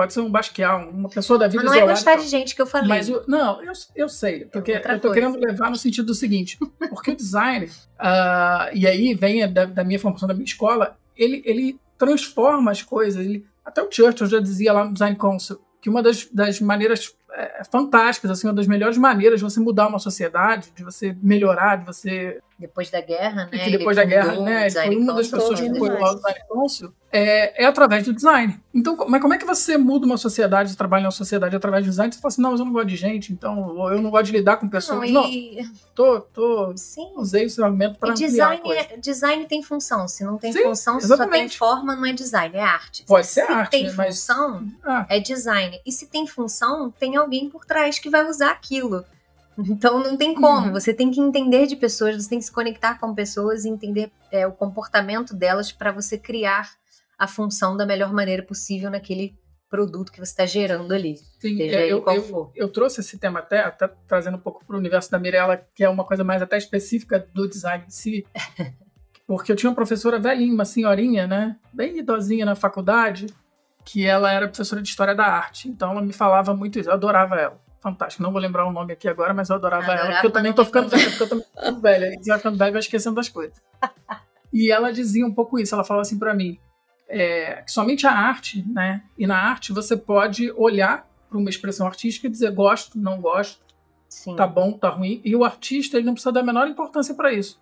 Pode ser um basqueal, uma pessoa da vida mas não é isolada. gostar e tal. de gente que eu falei. Mas o- não, eu, eu sei. Porque outra eu tô coisa. querendo levar no sentido do seguinte: (laughs) porque o design, ah, e aí vem da, da minha formação da minha escola, ele, ele transforma as coisas. Ele, até o Churchill já dizia lá no Design Council que uma das, das maneiras é, fantásticas, assim, uma das melhores maneiras de você mudar uma sociedade, de você melhorar, de você depois da guerra, né? E que depois da guerra, né? Foi uma das pessoas que apoiou o design council. É, é, através do design. Então, mas como é que você muda uma sociedade, trabalha uma sociedade através do design? Você fala assim, não, mas eu não gosto de gente, então eu não gosto de lidar com pessoas. Não, e... não tô, tô, Sim. usei esse argumento para design, é, design tem função. Se não tem Sim, função, exatamente. se só tem forma, não é design, é arte. Pode se ser arte, tem né, função, mas... é design. E se tem função, tem alguém por trás que vai usar aquilo. Então não tem como. Uhum. Você tem que entender de pessoas, você tem que se conectar com pessoas e entender é, o comportamento delas para você criar a função da melhor maneira possível naquele produto que você está gerando ali. Sim, é, eu, eu, eu, trouxe esse tema até, até trazendo um pouco para o universo da Mirella, que é uma coisa mais até específica do design em si. (laughs) Porque eu tinha uma professora velhinha, uma senhorinha, né? Bem idosinha na faculdade, que ela era professora de História da Arte. Então ela me falava muito isso, eu adorava ela fantástico. Não vou lembrar o nome aqui agora, mas eu adorava, adorava ela, porque eu também tô ficando velha, porque eu também tô ficando velha. E ficando velha, vai esquecendo das coisas. (laughs) E ela dizia um pouco isso, ela falava assim para mim, é, que somente a arte, né? E na arte você pode olhar para uma expressão artística e dizer gosto, não gosto, Sim. tá bom, tá ruim. E o artista ele não precisa dar a menor importância para isso.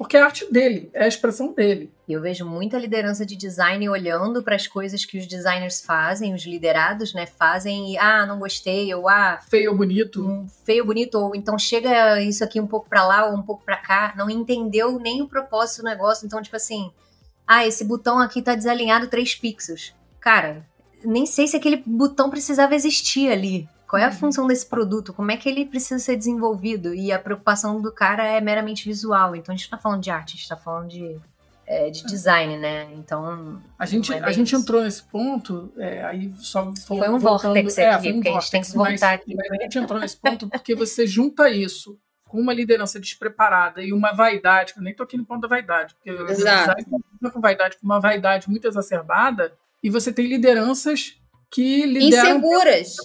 Porque é a arte dele, é a expressão dele. Eu vejo muita liderança de design olhando para as coisas que os designers fazem, os liderados, né, fazem e ah, não gostei, ou ah, feio ou bonito. Um, feio bonito, ou então chega isso aqui um pouco para lá ou um pouco para cá, não entendeu nem o propósito do negócio, então tipo assim, ah, esse botão aqui tá desalinhado 3 pixels. Cara, nem sei se aquele botão precisava existir ali. Qual é a uhum. função desse produto? Como é que ele precisa ser desenvolvido? E a preocupação do cara é meramente visual. Então a gente não tá falando de arte, a gente tá falando de, é, de design, né? Então. A gente, é a gente entrou nesse ponto, é, aí só foi um vórtex é, aqui, um que a gente tem que voltar aqui. Mas a gente entrou nesse ponto porque você junta isso com uma liderança despreparada e uma vaidade, que eu nem tô aqui no ponto da vaidade, porque Exato. design com vaidade, com uma vaidade muito exacerbada, e você tem lideranças que lideram inseguras.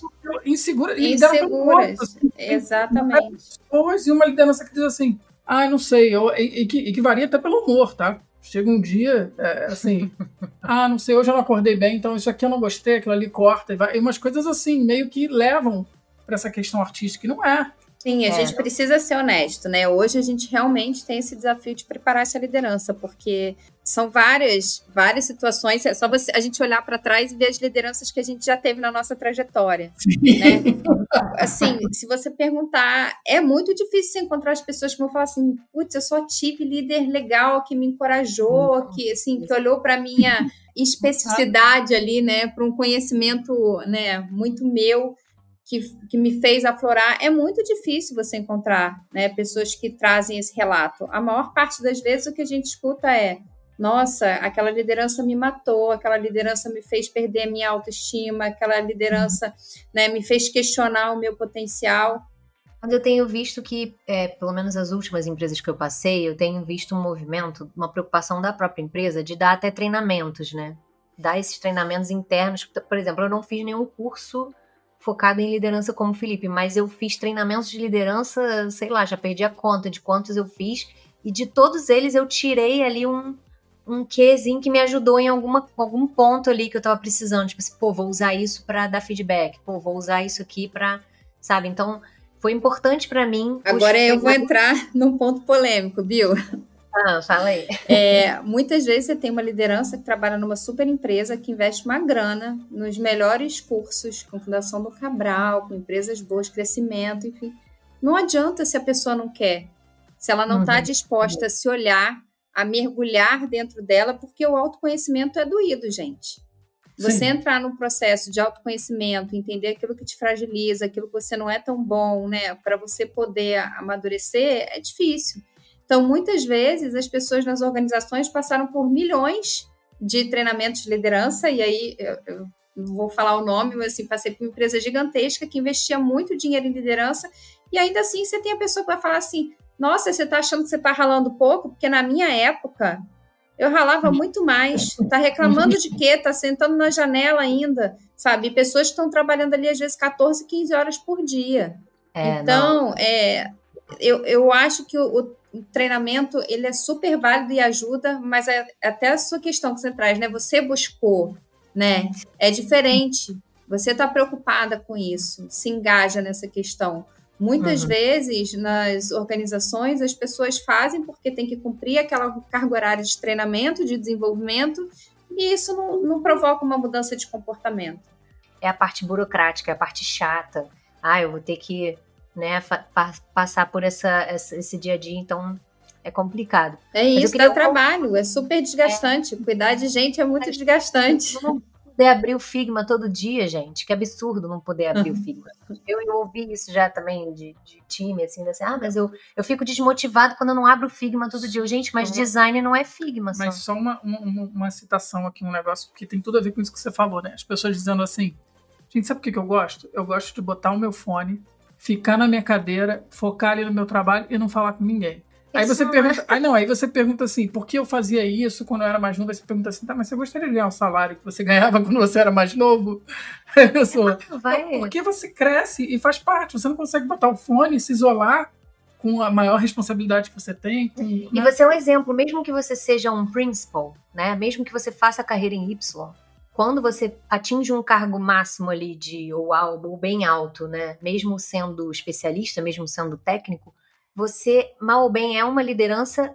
Insegura, inseguras. Assim, Exatamente. Pessoas e uma liderança que diz assim: ah, não sei, eu, e, e, que, e, que, varia até pelo humor, tá? Chega um dia, é, assim, (laughs) ah, não sei, hoje eu não acordei bem, então isso aqui eu não gostei, aquilo ali corta, e, vai, e umas coisas assim, meio que levam para essa questão artística, e não é. Sim, a é. gente precisa ser honesto, né? Hoje a gente realmente tem esse desafio de preparar essa liderança, porque são várias, várias situações. É só você, a gente olhar para trás e ver as lideranças que a gente já teve na nossa trajetória, Sim. né? Assim, se você perguntar, é muito difícil encontrar as pessoas que vão falar assim, putz, eu só tive líder legal que me encorajou, que assim, que olhou para minha especificidade ali, né, para um conhecimento, né, muito meu que, que me fez aflorar, é muito difícil você encontrar né, pessoas que trazem esse relato. A maior parte das vezes o que a gente escuta é: nossa, aquela liderança me matou, aquela liderança me fez perder a minha autoestima, aquela liderança né, me fez questionar o meu potencial. Eu tenho visto que, é, pelo menos as últimas empresas que eu passei, eu tenho visto um movimento, uma preocupação da própria empresa de dar até treinamentos, né? Dar esses treinamentos internos. Por exemplo, eu não fiz nenhum curso focado em liderança como o Felipe, mas eu fiz treinamentos de liderança, sei lá, já perdi a conta de quantos eu fiz, e de todos eles eu tirei ali um, um quezinho que me ajudou em alguma, algum ponto ali que eu tava precisando, tipo assim, pô, vou usar isso para dar feedback, pô, vou usar isso aqui para, sabe? Então, foi importante para mim. Agora eu vou entrar num ponto polêmico, Bill. Ah, fala aí. É, muitas vezes você tem uma liderança que trabalha numa super empresa que investe uma grana nos melhores cursos, com Fundação do Cabral, com empresas boas, crescimento, enfim. Não adianta se a pessoa não quer, se ela não está uhum. disposta a se olhar, a mergulhar dentro dela, porque o autoconhecimento é doído, gente. Você Sim. entrar num processo de autoconhecimento, entender aquilo que te fragiliza, aquilo que você não é tão bom, né, para você poder amadurecer, é difícil. Então, muitas vezes, as pessoas nas organizações passaram por milhões de treinamentos de liderança, e aí eu, eu não vou falar o nome, mas assim, passei por uma empresa gigantesca que investia muito dinheiro em liderança, e ainda assim você tem a pessoa que vai falar assim: nossa, você está achando que você está ralando pouco? Porque na minha época eu ralava muito mais. Tá reclamando de quê? Tá sentando na janela ainda, sabe? Pessoas estão trabalhando ali às vezes 14, 15 horas por dia. É, então, é, eu, eu acho que o, o, treinamento ele é super válido e ajuda, mas é, até a sua questão que você traz, né? Você buscou, né? É diferente. Você está preocupada com isso, se engaja nessa questão. Muitas uhum. vezes nas organizações as pessoas fazem porque tem que cumprir aquela carga horária de treinamento, de desenvolvimento, e isso não, não provoca uma mudança de comportamento. É a parte burocrática, é a parte chata. Ah, eu vou ter que né, pa passar por essa, esse dia a dia, então é complicado. É isso, dá trabalho, é super desgastante. É. Cuidar de gente é muito desgastante. (laughs) Não poder abrir o Figma todo dia, gente. Que absurdo não poder abrir uhum. o Figma. Eu, eu, ouvi isso já também de, de time, assim, assim, ah, mas eu, eu fico desmotivado quando eu não abro o Figma todo dia. Gente, mas uhum. design não é Figma. Só. Mas só uma, uma, uma, citação aqui, um negócio que tem tudo a ver com isso que você falou, né? As pessoas dizendo assim, gente, sabe por que, que eu gosto? Eu gosto de botar o meu fone, ficar na minha cadeira, focar ali no meu trabalho e não falar com ninguém. Aí você pergunta, aí não, aí você pergunta assim, por que eu fazia isso quando eu era mais novo? Aí você pergunta assim, tá, mas você gostaria de ganhar o salário que você ganhava (laughs) quando você era mais novo? (laughs) Aí pessoa, vai. Porque você cresce e faz parte, você não consegue botar o fone, se isolar com a maior responsabilidade que você tem. Com, e né? você é um exemplo, mesmo que você seja um principal, né? Mesmo que você faça a carreira em Y, quando você atinge um cargo máximo ali de ou, ou bem alto, né? Mesmo sendo especialista, mesmo sendo técnico, você, mal ou bem, é uma liderança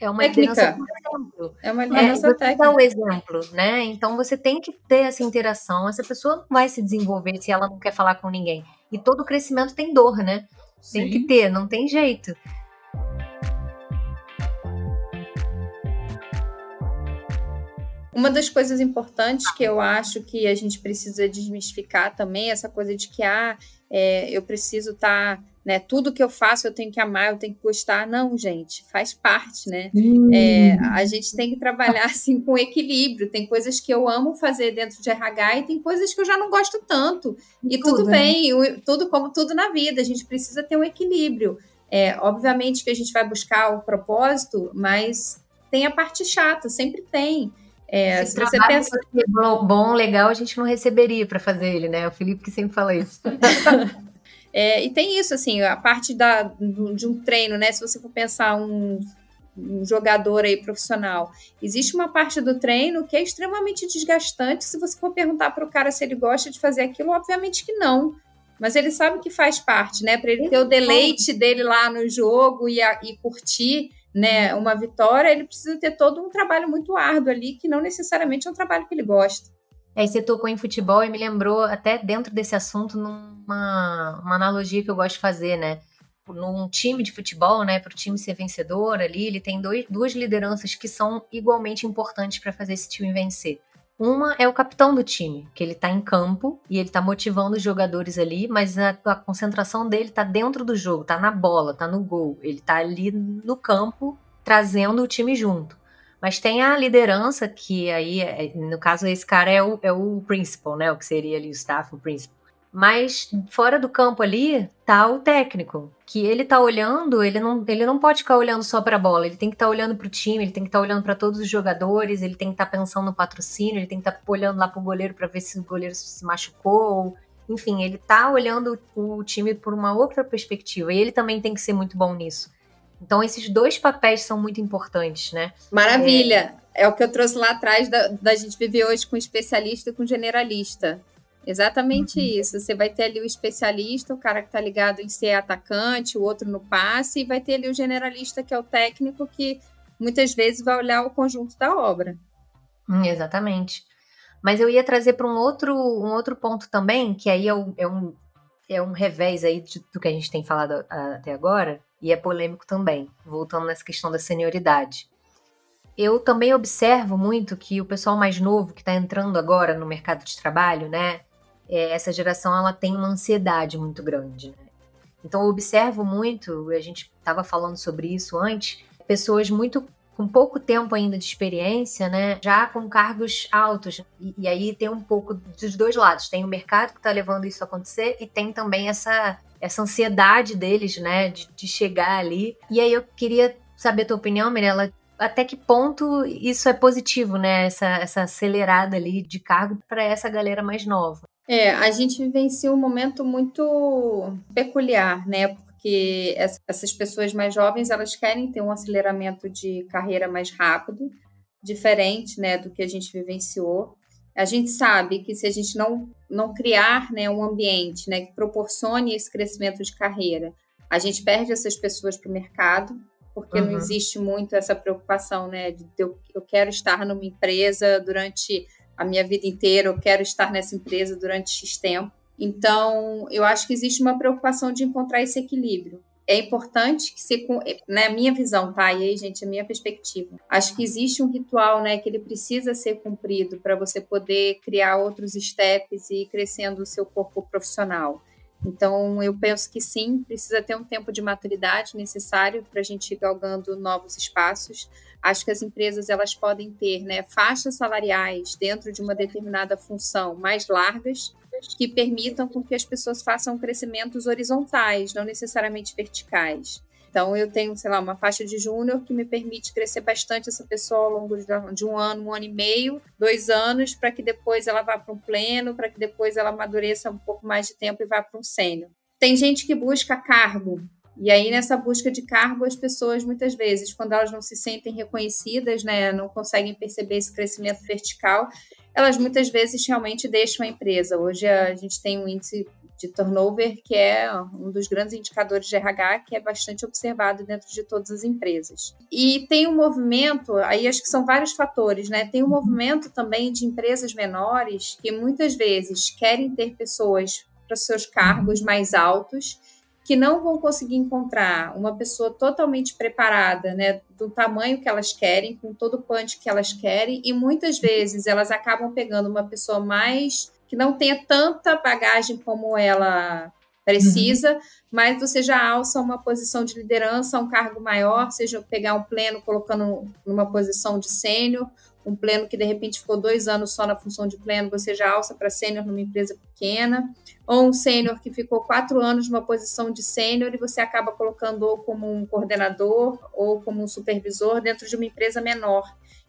é uma técnica. liderança por exemplo. É uma liderança é, técnica. Dá o exemplo, né? Então você tem que ter essa interação. Essa pessoa não vai se desenvolver se ela não quer falar com ninguém. E todo crescimento tem dor, né? Tem Sim. que ter, não tem jeito. Uma das coisas importantes que eu acho que a gente precisa desmistificar também é essa coisa de que ah, é, eu preciso estar tá né? Tudo que eu faço eu tenho que amar, eu tenho que gostar. Não, gente, faz parte, né? Hum. É, a gente tem que trabalhar (laughs) assim com equilíbrio. Tem coisas que eu amo fazer dentro de RH e tem coisas que eu já não gosto tanto. E tudo, tudo né? bem, né? tudo como tudo na vida, a gente precisa ter um equilíbrio. É, obviamente que a gente vai buscar o propósito, mas tem a parte chata, sempre tem. É, se, se você pensa bom, legal, a gente não receberia para fazer ele, né? O Felipe que sempre fala isso. (laughs) É, e tem isso, assim, a parte da, de um treino, né? Se você for pensar um, um jogador aí profissional, existe uma parte do treino que é extremamente desgastante. Se você for perguntar para o cara se ele gosta de fazer aquilo, obviamente que não. Mas ele sabe que faz parte, né? Para ele ter o deleite dele lá no jogo e, a, e curtir né, uma vitória, ele precisa ter todo um trabalho muito árduo ali, que não necessariamente é um trabalho que ele gosta. Aí você tocou em futebol e me lembrou, até dentro desse assunto, numa uma analogia que eu gosto de fazer, né? Num time de futebol, né, para o time ser vencedor ali, ele tem dois, duas lideranças que são igualmente importantes para fazer esse time vencer. Uma é o capitão do time, que ele está em campo e ele está motivando os jogadores ali, mas a, a concentração dele está dentro do jogo, está na bola, está no gol. Ele está ali no campo trazendo o time junto. Mas tem a liderança, que aí, é, no caso, esse cara é o, é o principal, né? O que seria ali o staff, o principal. Mas fora do campo ali tá o técnico, que ele tá olhando, ele não, ele não pode ficar olhando só para a bola, ele tem que estar tá olhando para o time, ele tem que estar tá olhando para todos os jogadores, ele tem que estar tá pensando no patrocínio, ele tem que estar tá olhando lá pro goleiro para ver se o goleiro se machucou, enfim, ele tá olhando o time por uma outra perspectiva e ele também tem que ser muito bom nisso. Então, esses dois papéis são muito importantes, né? Maravilha! É, é o que eu trouxe lá atrás da, da gente viver hoje com especialista e com generalista. Exatamente uhum. isso. Você vai ter ali o especialista, o cara que está ligado em ser atacante, o outro no passe, e vai ter ali o generalista, que é o técnico, que muitas vezes vai olhar o conjunto da obra. Hum, exatamente. Mas eu ia trazer para um outro, um outro ponto também, que aí é, um, é, um, é um revés aí de, do que a gente tem falado até agora, e é polêmico também, voltando nessa questão da senioridade. Eu também observo muito que o pessoal mais novo que está entrando agora no mercado de trabalho, né, é, essa geração ela tem uma ansiedade muito grande. Né? Então eu observo muito, a gente estava falando sobre isso antes, pessoas muito com pouco tempo ainda de experiência, né, já com cargos altos. E, e aí tem um pouco dos dois lados. Tem o mercado que está levando isso a acontecer e tem também essa essa ansiedade deles, né, de, de chegar ali. E aí eu queria saber a tua opinião, Mirella, até que ponto isso é positivo, né? Essa, essa acelerada ali de cargo para essa galera mais nova. É, a gente vivencia um momento muito peculiar, né? Porque essas pessoas mais jovens elas querem ter um aceleramento de carreira mais rápido, diferente, né, do que a gente vivenciou. A gente sabe que se a gente não, não criar né, um ambiente né, que proporcione esse crescimento de carreira, a gente perde essas pessoas para o mercado, porque uhum. não existe muito essa preocupação, né? De eu, eu quero estar numa empresa durante a minha vida inteira, eu quero estar nessa empresa durante X tempo. Então, eu acho que existe uma preocupação de encontrar esse equilíbrio. É importante que se, na né, minha visão, tá? E aí, gente, a minha perspectiva. Acho que existe um ritual, né, que ele precisa ser cumprido para você poder criar outros steps e ir crescendo o seu corpo profissional. Então, eu penso que sim, precisa ter um tempo de maturidade necessário para a gente ir galgando novos espaços. Acho que as empresas elas podem ter né, faixas salariais dentro de uma determinada função mais largas, que permitam com que as pessoas façam crescimentos horizontais, não necessariamente verticais. Então, eu tenho, sei lá, uma faixa de júnior que me permite crescer bastante essa pessoa ao longo de um ano, um ano e meio, dois anos, para que depois ela vá para um pleno, para que depois ela amadureça um pouco mais de tempo e vá para um sênior. Tem gente que busca cargo, e aí, nessa busca de cargo, as pessoas, muitas vezes, quando elas não se sentem reconhecidas, né, não conseguem perceber esse crescimento vertical, elas muitas vezes realmente deixam a empresa. Hoje a gente tem um índice de turnover, que é um dos grandes indicadores de RH, que é bastante observado dentro de todas as empresas. E tem um movimento, aí acho que são vários fatores, né? Tem um movimento também de empresas menores que muitas vezes querem ter pessoas para seus cargos mais altos que não vão conseguir encontrar uma pessoa totalmente preparada, né, do tamanho que elas querem, com todo o punch que elas querem, e muitas vezes elas acabam pegando uma pessoa mais que não tenha tanta bagagem como ela precisa, uhum. mas você já alça uma posição de liderança, um cargo maior, seja pegar um pleno colocando numa posição de sênior, um pleno que de repente ficou dois anos só na função de pleno, você já alça para sênior numa empresa pequena, ou um sênior que ficou quatro anos numa posição de sênior e você acaba colocando ou como um coordenador ou como um supervisor dentro de uma empresa menor.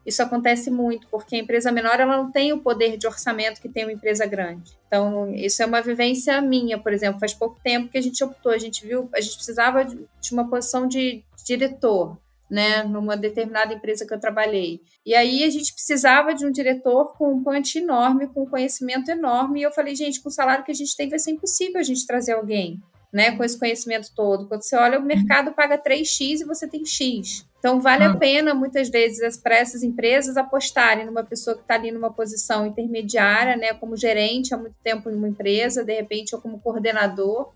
Isso acontece muito, porque a empresa menor ela não tem o poder de orçamento que tem uma empresa grande. Então, isso é uma vivência minha, por exemplo. Faz pouco tempo que a gente optou, a gente viu, a gente precisava de uma posição de diretor, né, numa determinada empresa que eu trabalhei. E aí a gente precisava de um diretor com um punch enorme, com um conhecimento enorme, e eu falei, gente, com o salário que a gente tem vai ser impossível a gente trazer alguém né, com esse conhecimento todo. Quando você olha, o mercado paga 3x e você tem X. Então, vale a pena, muitas vezes, para essas empresas apostarem numa pessoa que está ali numa posição intermediária, né, como gerente há muito tempo em uma empresa, de repente, ou como coordenador,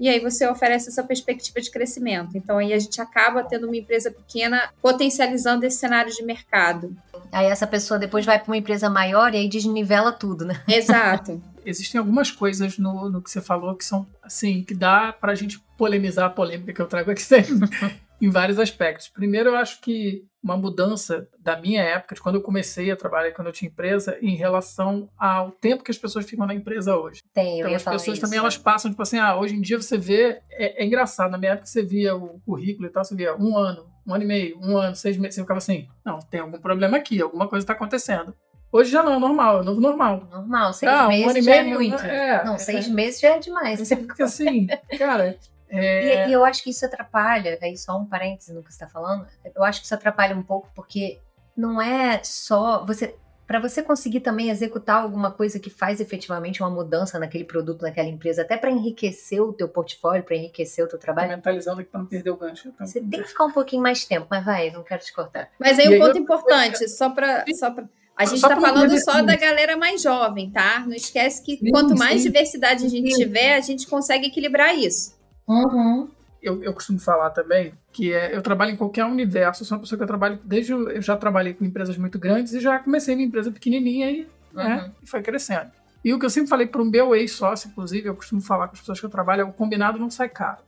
e aí você oferece essa perspectiva de crescimento. Então, aí a gente acaba tendo uma empresa pequena potencializando esse cenário de mercado. Aí essa pessoa depois vai para uma empresa maior e aí desnivela tudo, né? Exato. (laughs) existem algumas coisas no, no que você falou que são, assim, que dá para a gente polemizar a polêmica que eu trago aqui (laughs) em vários aspectos. Primeiro, eu acho que uma mudança da minha época, de quando eu comecei a trabalhar, quando eu tinha empresa, em relação ao tempo que as pessoas ficam na empresa hoje. Tem, eu então, as pessoas isso. também elas passam, tipo assim, ah, hoje em dia você vê, é, é, engraçado, na minha época você via o currículo e tal, você via um ano, um ano e meio, um ano, seis meses, você ficava assim, não, tem algum problema aqui, alguma coisa está acontecendo. Hoje já não, é normal, é novo normal. Normal, seis ah, meses um já é muito. É, não, seis é, meses já é demais. Porque assim, (laughs) cara. É... E, e, eu acho que isso atrapalha, aí só um parênteses no que você está falando, eu acho que isso atrapalha um pouco porque não é só você para você conseguir também executar alguma coisa que faz efetivamente uma mudança naquele produto, naquela empresa, até para enriquecer o teu portfólio, para enriquecer o teu trabalho. Tô mentalizando aqui para não perder o gancho. Você tem que ficar um pouquinho mais tempo, mas vai, não quero te cortar. Mas aí um ponto eu... importante, só para só para a gente está falando só da galera mais jovem, tá? Não esquece que sim, quanto mais sim. diversidade a gente sim. tiver, a gente consegue equilibrar isso. Uhum. Eu, eu costumo falar também que é, eu trabalho em qualquer universo, eu sou uma pessoa que eu trabalho desde. Eu já trabalhei com empresas muito grandes e já comecei em empresa pequenininha e, né, uhum. né, e foi crescendo. E o que eu sempre falei para o meu ex-sócio, inclusive, eu costumo falar com as pessoas que eu trabalho, é o combinado não sai caro.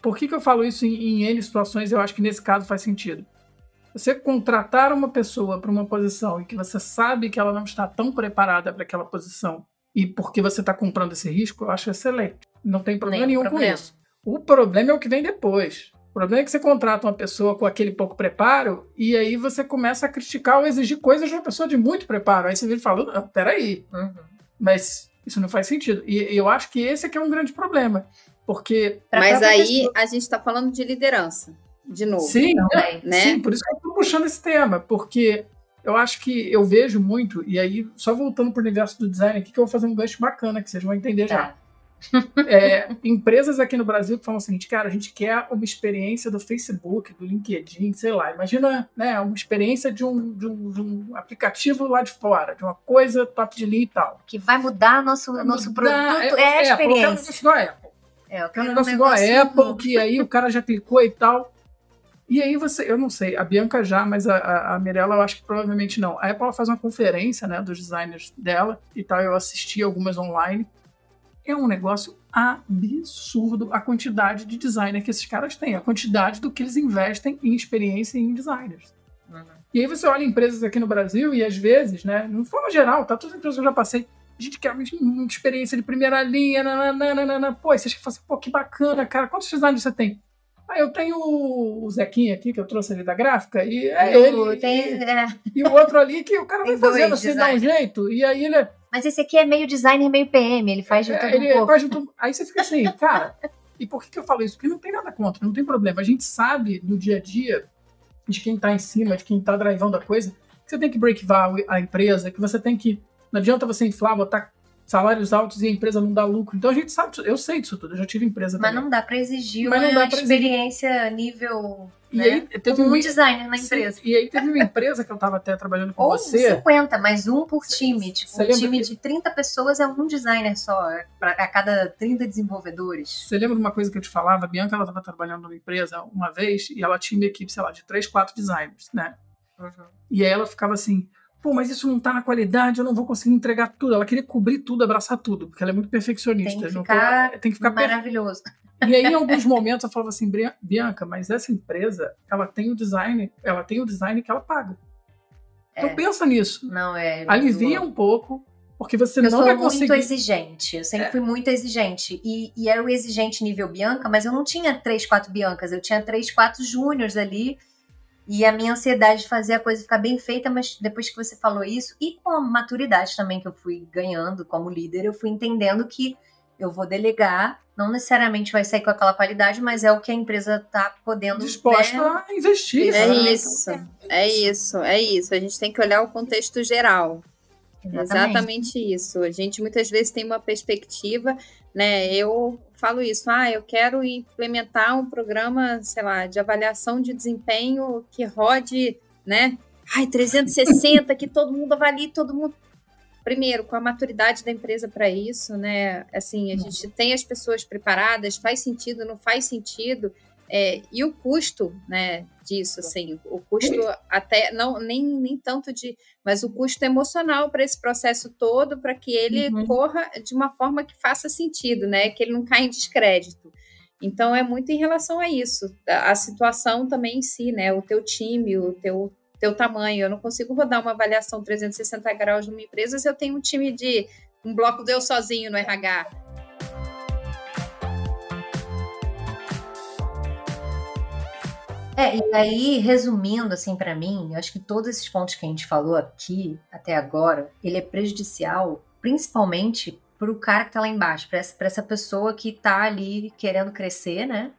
Por que, que eu falo isso em, em N situações? Eu acho que nesse caso faz sentido. Você contratar uma pessoa para uma posição e que você sabe que ela não está tão preparada para aquela posição e porque você está comprando esse risco, eu acho excelente. Não tem problema nenhum problema. com isso. O problema é o que vem depois. O problema é que você contrata uma pessoa com aquele pouco preparo e aí você começa a criticar ou exigir coisas de uma pessoa de muito preparo. Aí você vira falando, ah, peraí, uhum. mas isso não faz sentido. E eu acho que esse é que é um grande problema. Porque. Mas aí pessoa... a gente está falando de liderança de novo. Sim, também, né? sim, por isso que eu estou puxando esse tema, porque eu acho que eu vejo muito, e aí, só voltando pro universo do design aqui, que eu vou fazer um gancho bacana, que vocês vão entender já. É, empresas aqui no Brasil que falam o seguinte, cara, a gente quer uma experiência do Facebook, do LinkedIn, sei lá. Imagina né, uma experiência de um, de, um, de um aplicativo lá de fora, de uma coisa top de linha e tal. Que vai mudar nosso, Vai nosso mudar- produto, é, a Apple, eu quero um experiência. a Apple. É, eu É um quero negócio igual a Apple, que aí o cara já clicou e tal. E aí você, eu não sei, a Bianca já, mas a, a, a Mirella eu acho que provavelmente não. A Apple faz uma conferência, né, dos designers dela e tal, eu assisti algumas online. É um negócio absurdo a quantidade de designer que esses caras têm, a quantidade do que eles investem em experiência e em designers. Uhum. E aí você olha empresas aqui no Brasil e às vezes, né, de forma geral, tá? Todas as empresas que eu já passei, a gente quer uma, uma experiência de primeira linha, nananana, pô, e você fala assim, pô, que bacana, cara, quantos designers você tem? Ah, eu tenho o Zequinha aqui, que eu trouxe ali da gráfica, e é Eu ele. tenho- é. E, e o outro ali que o cara vai fazendo assim, dá um jeito, e aí ele, é- Mas esse aqui é meio designer, meio PM, ele faz de tudo ele um pouco. tudo. Aí você fica assim, cara, e por que, que eu falo isso? Porque não tem nada contra, não tem problema. A gente sabe no dia a dia de quem tá em cima, de quem tá drivando a coisa, que você tem que breakvar a empresa, que você tem que. Não adianta você inflar, botar salários altos e a empresa não dá lucro. Então a gente sabe, disso, eu sei disso tudo, eu já tive empresa Mas também. não dá pra exigir Mas uma não dá pra exigir. experiência nível. E né? aí teve um uma designer na Sim, empresa. E aí teve uma empresa que eu tava até trabalhando com Ou você. 50, mas um por time. Tipo, um time que- de 30 pessoas é um designer só, pra, a cada 30 desenvolvedores. Você lembra de uma coisa que eu te falava? A Bianca ela estava trabalhando numa empresa uma vez e ela tinha uma equipe, sei lá, de três, quatro designers, né? E aí ela ficava assim, pô, mas isso não tá na qualidade, eu não vou conseguir entregar tudo. Ela queria cobrir tudo, abraçar tudo, porque ela é muito perfeccionista. Tem que ficar tem que ficar. Maravilhoso. E aí, em alguns momentos, eu falava assim, "Bri- Bianca, mas essa empresa, ela tem o design, ela tem o design que ela paga. Então É. pensa nisso. Não, é. Alivia um pouco, porque você Eu não sou vai muito conseguir. exigente. Eu sempre É. fui muito exigente. E, e era o exigente nível Bianca, mas eu não tinha três, quatro Biancas. Eu tinha três, quatro Júniors ali. E a minha ansiedade de fazer a coisa ficar bem feita, mas depois que você falou isso, e com a maturidade também que eu fui ganhando como líder, eu fui entendendo que eu vou delegar. Não necessariamente vai sair com aquela qualidade, mas é o que a empresa tá podendo. disposta né? a investir. É né? isso, é isso, é isso. A gente tem que olhar o contexto geral. Exatamente isso. A gente muitas vezes tem uma perspectiva, né? Eu falo isso, ah, eu quero implementar um programa, sei lá, de avaliação de desempenho que rode, né? Ai, 360, que todo mundo avalie, todo mundo. Primeiro, com a maturidade da empresa para isso, né? Assim, a gente tem as pessoas preparadas, faz sentido, não faz sentido. É, e o custo, né, disso, assim, o custo até, não, nem, nem tanto de, mas o custo emocional para esse processo todo, para que ele Uhum. corra de uma forma que faça sentido, né, que ele não caia em descrédito. Então, é muito em relação a isso, a, situação também em si, né, o teu time, o teu, teu tamanho. Eu não consigo rodar uma avaliação 360 graus numa empresa se eu tenho um time de um bloco deu sozinho no RH. É, e aí, resumindo, assim, pra mim, eu acho que todos esses pontos que a gente falou aqui, até agora, ele é prejudicial, principalmente pro cara que tá lá embaixo, pra essa, pra essa pessoa que tá ali querendo crescer, né?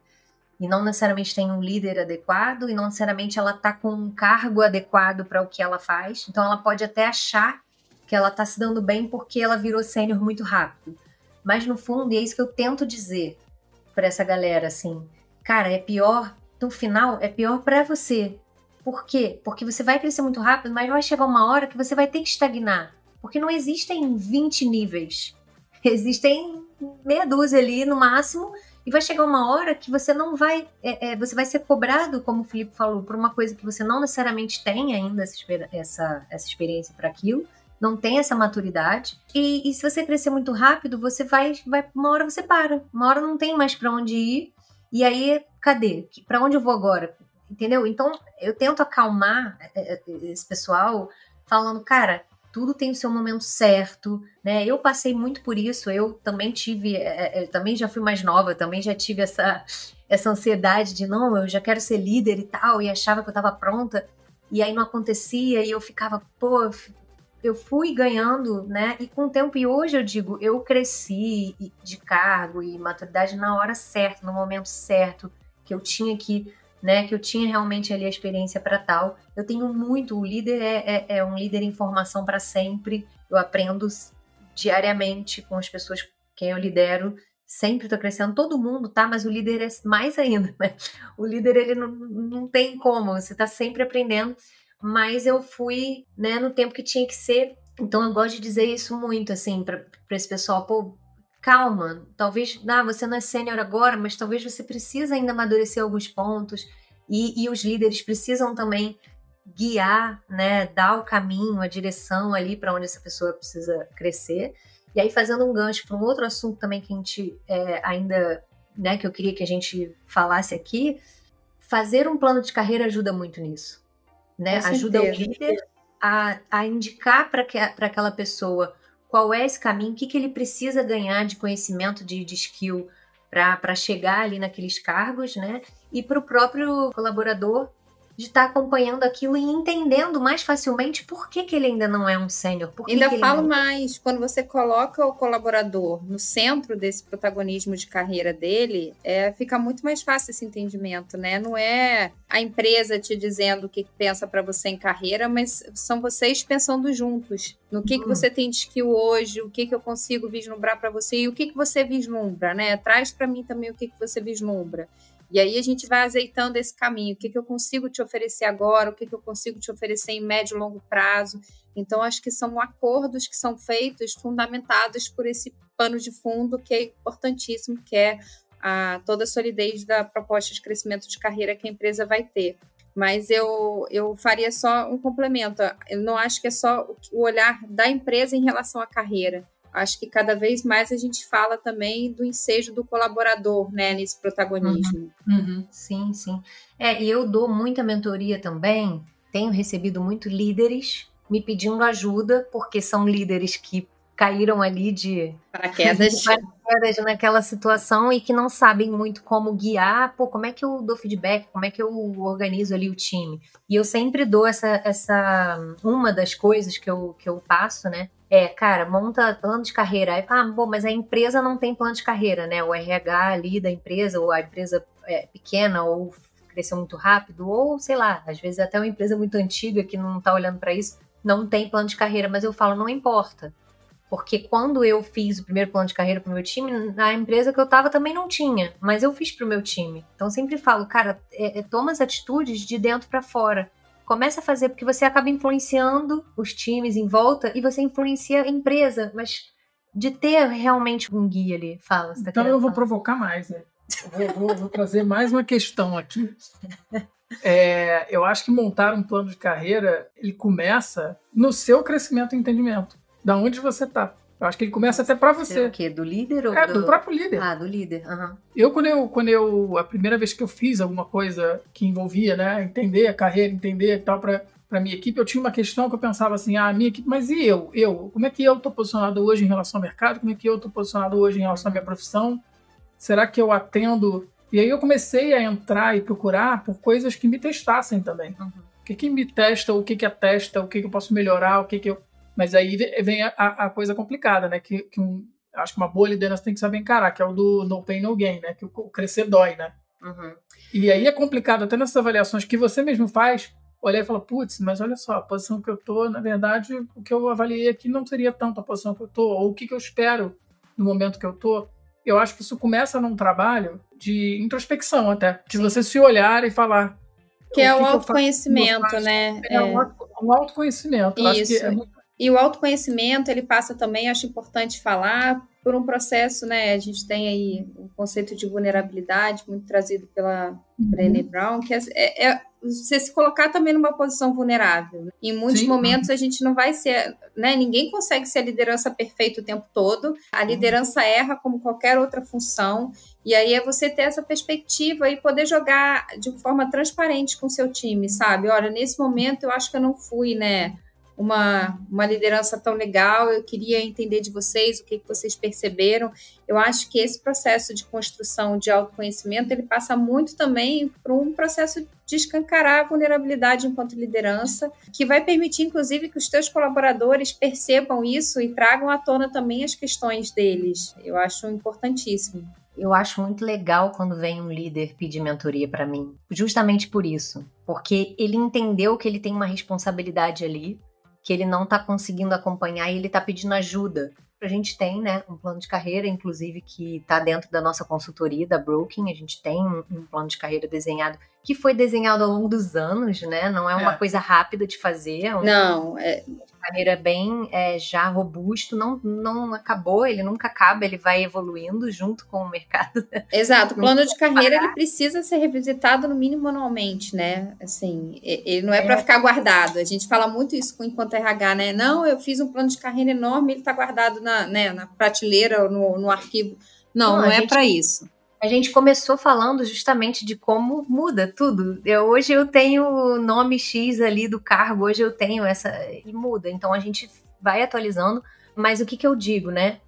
E não necessariamente tem um líder adequado, e não necessariamente ela tá com um cargo adequado para o que ela faz. Então, ela pode até achar que ela tá se dando bem porque ela virou sênior muito rápido. Mas, no fundo, e é isso que eu tento dizer pra essa galera, assim, cara, é pior no final é pior para você. Por quê? Porque você vai crescer muito rápido, mas vai chegar uma hora que você vai ter que estagnar. Porque não existem 20 níveis. (laughs) Existem meia dúzia ali no máximo. E vai chegar uma hora que você não vai. é, é, você vai ser cobrado, como o Felipe falou, por uma coisa que você não necessariamente tem ainda essa, essa, essa experiência para aquilo. Não tem essa maturidade. E, e se você crescer muito rápido, você vai, vai. Uma hora você para. Uma hora não tem mais para onde ir. E aí, cadê? Para onde eu vou agora? Entendeu? Então, eu tento acalmar é, é, esse pessoal falando, cara, tudo tem o seu momento certo, né? Eu passei muito por isso, eu também tive, é, é, eu também já fui mais nova, também já tive essa, essa ansiedade de, não, eu já quero ser líder e tal, e achava que eu estava pronta, e aí não acontecia, e eu ficava, pô, eu fui ganhando, né? E com o tempo, e hoje eu digo, eu cresci de cargo e maturidade na hora certa, no momento certo, que eu tinha que né? Que eu tinha realmente ali a experiência para tal. Eu tenho muito, o líder é, é, é um líder em formação para sempre. Eu aprendo diariamente com as pessoas quem eu lidero. Sempre estou crescendo, todo mundo, tá? Mas o líder é mais ainda, né? O líder, ele não, não tem como, você está sempre aprendendo. Mas eu fui, né, no tempo que tinha que ser. Então eu gosto de dizer isso muito, assim, para esse pessoal, pô, calma, talvez, ah, você não é sênior agora, mas talvez você precise ainda amadurecer alguns pontos e, e, os líderes precisam também guiar, né, dar o caminho, a direção ali para onde essa pessoa precisa crescer. E aí fazendo um gancho para um outro assunto também que a gente é, ainda, né, que eu queria que a gente falasse aqui, fazer um plano de carreira ajuda muito nisso, né? Ajuda o líder a, a indicar para aquela pessoa qual é esse caminho, o que, que ele precisa ganhar de conhecimento, de, de skill para chegar ali naqueles cargos, né? E para o próprio colaborador de estar tá acompanhando aquilo e entendendo mais facilmente por que, que ele ainda não é um sênior. Ainda que falo não... mais, quando você coloca o colaborador no centro desse protagonismo de carreira dele, é, fica muito mais fácil esse entendimento, né? Não é a empresa te dizendo o que pensa para você em carreira, mas são vocês pensando juntos. No que, hum. que você tem de skill hoje, o que, que eu consigo vislumbrar para você e o que, que você vislumbra, né? Traz para mim também o que, que você vislumbra. E aí a gente vai azeitando esse caminho. O que, que eu consigo te oferecer agora? O que, que eu consigo te oferecer em médio e longo prazo? Então, acho que são acordos que são feitos, fundamentados por esse pano de fundo que é importantíssimo, que é a, toda a solidez da proposta de crescimento de carreira que a empresa vai ter. Mas eu, eu faria só um complemento. Eu não acho que é só o olhar da empresa em relação à carreira acho que cada vez mais a gente fala também do ensejo do colaborador, né, nesse protagonismo. Uhum, uhum, sim, sim. É, e eu dou muita mentoria também, tenho recebido muito líderes me pedindo ajuda, porque são líderes que caíram ali de paraquedas. (laughs) paraquedas naquela situação e que não sabem muito como guiar, pô, como é que eu dou feedback, como é que eu organizo ali o time. E eu sempre dou essa, essa uma das coisas que eu, que eu passo, né, é, cara, monta plano de carreira. Aí, ah, bom, mas a empresa não tem plano de carreira, né? O RH ali da empresa, ou a empresa é pequena, ou cresceu muito rápido, ou sei lá, às vezes até uma empresa muito antiga que não tá olhando para isso, não tem plano de carreira. Mas eu falo, não importa. Porque quando eu fiz o primeiro plano de carreira pro meu time, na empresa que eu tava também não tinha, mas eu fiz pro meu time. Então sempre falo, cara, é, é, toma as atitudes de dentro para fora. Começa a fazer, porque você acaba influenciando os times em volta e você influencia a empresa, mas de ter realmente um guia ali. Fala. Tá então eu vou provocar mais, né? Vou, vou, vou, trazer mais uma questão aqui. (laughs) É, eu acho que montar um plano de carreira ele começa no seu crescimento e entendimento, da onde você está. Eu acho que ele começa até para você. O quê? Do líder ou é, do... do próprio líder. Ah, do líder. Uhum. Eu quando eu quando eu a primeira vez que eu fiz alguma coisa que envolvia, né, entender a carreira, entender e tal para para minha equipe, eu tinha uma questão que eu pensava assim, ah, minha equipe, mas e eu? Eu, como é que eu tô posicionado hoje em relação ao mercado? Como é que eu tô posicionado hoje em relação à minha profissão? Será que eu atendo? E aí eu comecei a entrar e procurar por coisas que me testassem também. Uhum. O que que me testa, o que que atesta, o que que eu posso melhorar, o que que eu mas aí vem a, a coisa complicada, né? Que, que um, acho que uma boa liderança tem que saber encarar, que é o do no pain, no gain, né? Que o, crescer dói, né? Uhum. E aí é complicado, até nessas avaliações que você mesmo faz, olhar e falar, putz, mas olha só, a posição que eu tô, na verdade, o que eu avaliei aqui não seria tanto a posição que eu tô, ou o que, que eu espero no momento que eu tô. Eu acho que isso começa num trabalho de introspecção até, de Sim. você se olhar e falar. Que é o, que autoconhecimento, né? É, é um autoconhecimento. Isso. Acho que é muito e o autoconhecimento, ele passa também, acho importante falar, por um processo, né? A gente tem aí o conceito de vulnerabilidade, muito trazido pela uhum. Brené Brown, que é, é, é, você se colocar também numa posição vulnerável. Em muitos Sim. momentos a gente não vai ser, né? Ninguém consegue ser a liderança perfeita o tempo todo. A liderança uhum. erra como qualquer outra função. E aí é você ter essa perspectiva e poder jogar de forma transparente com o seu time, sabe? Olha, nesse momento eu acho que eu não fui, né? Uma, uma liderança tão legal. Eu queria entender de vocês o que, que vocês perceberam. Eu acho que esse processo de construção de autoconhecimento ele passa muito também por um processo de escancarar a vulnerabilidade enquanto liderança, que vai permitir, inclusive, que os teus colaboradores percebam isso e tragam à tona também as questões deles. Eu acho importantíssimo. Eu acho muito legal quando vem um líder pedir mentoria para mim, justamente por isso, porque ele entendeu que ele tem uma responsabilidade ali, que ele não está conseguindo acompanhar e ele está pedindo ajuda. A gente tem, né, um plano de carreira, inclusive, que está dentro da nossa consultoria, da Broking. A gente tem um, plano de carreira desenhado, que foi desenhado ao longo dos anos, né? Não é uma é. coisa rápida de fazer. É um, não, é, carreira bem é, já robusto, não, não acabou, ele nunca acaba, ele vai evoluindo junto com o mercado. Exato, (laughs) o plano de carreira ele precisa ser revisitado no mínimo anualmente, né? Assim, ele não é, é. para ficar guardado. A gente fala muito isso com enquanto RH, né? Não, eu fiz um plano de carreira enorme, ele está guardado na, né, na prateleira, no, no arquivo. Não, não, não é para isso. A gente começou falando justamente de como muda tudo. Eu, hoje eu tenho o nome X ali do cargo, hoje eu tenho essa. E muda. Então a gente vai atualizando. Mas o que, que eu digo, né?